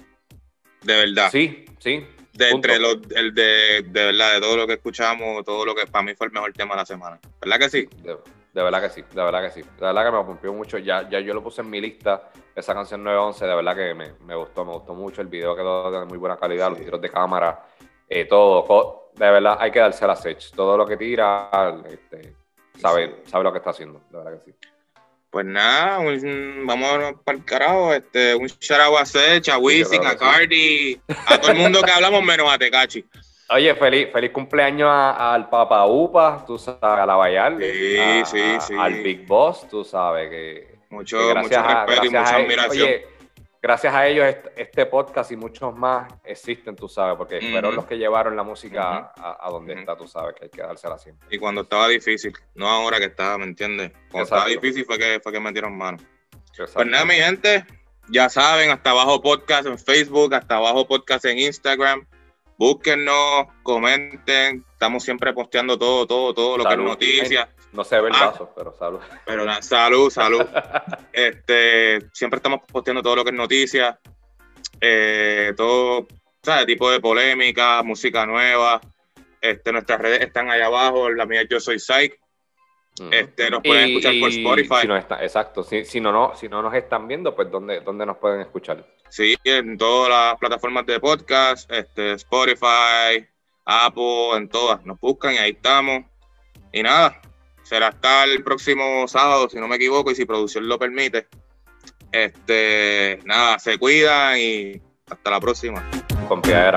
S1: De verdad.
S2: Sí, sí,
S1: de entre los, el de, de verdad, de todo lo que escuchamos, todo lo que para mí fue el mejor tema de la semana. ¿Verdad que sí?
S2: De, verdad que sí, de verdad que sí. De verdad que me cumplió mucho. Ya, ya yo lo puse en mi lista, esa canción 911, de verdad que me, me gustó, me gustó mucho. El video quedó de muy buena calidad, los tiros de cámara, eh, todo. De verdad, hay que darse la Sech. Todo lo que tira, este, sabe, sabe lo que está haciendo, de verdad que sí.
S1: Pues nada, vamos para el carajo. Este, un shout out a Sech, a Wisin, a Cardi, a todo el mundo que hablamos menos a Tecachi.
S2: Oye, feliz, feliz cumpleaños al Papa Upa, tú sabes, a la Bayal,
S1: sí, sí, sí.
S2: al Big Boss, tú sabes que.
S1: Mucho, mucho respeto y mucha admiración
S2: gracias a ellos este podcast y muchos más existen, tú sabes, porque fueron los que llevaron la música a, donde está, tú sabes, que hay que dársela siempre.
S1: Y cuando estaba difícil, no ahora que estaba, ¿me entiendes? Cuando estaba difícil fue que, fue que metieron mano. Pues nada, mi gente, ya saben, hasta abajo podcast en Facebook, hasta abajo podcast en Instagram. Búsquennos, comenten, estamos siempre posteando todo, todo, todo lo que es noticias.
S2: No sé ver ah, pero salud.
S1: Pero nada, salud, salud. este, siempre estamos posteando todo lo que es noticias, eh, todo, ¿sabes? Tipo de polémica, música nueva. Este, nuestras redes están ahí abajo, la mía yo soy Psych. Este, nos pueden escuchar por Spotify.
S2: Si no está, exacto. Si, si, no, no, si no nos están viendo, pues ¿dónde, ¿dónde nos pueden escuchar?
S1: Sí, en todas las plataformas de podcast, este, Spotify, Apple, en todas. Nos buscan y ahí estamos. Y nada, será hasta el próximo sábado, si no me equivoco, y si producción lo permite. Este, nada, se cuidan y hasta la próxima.
S2: Con piedra.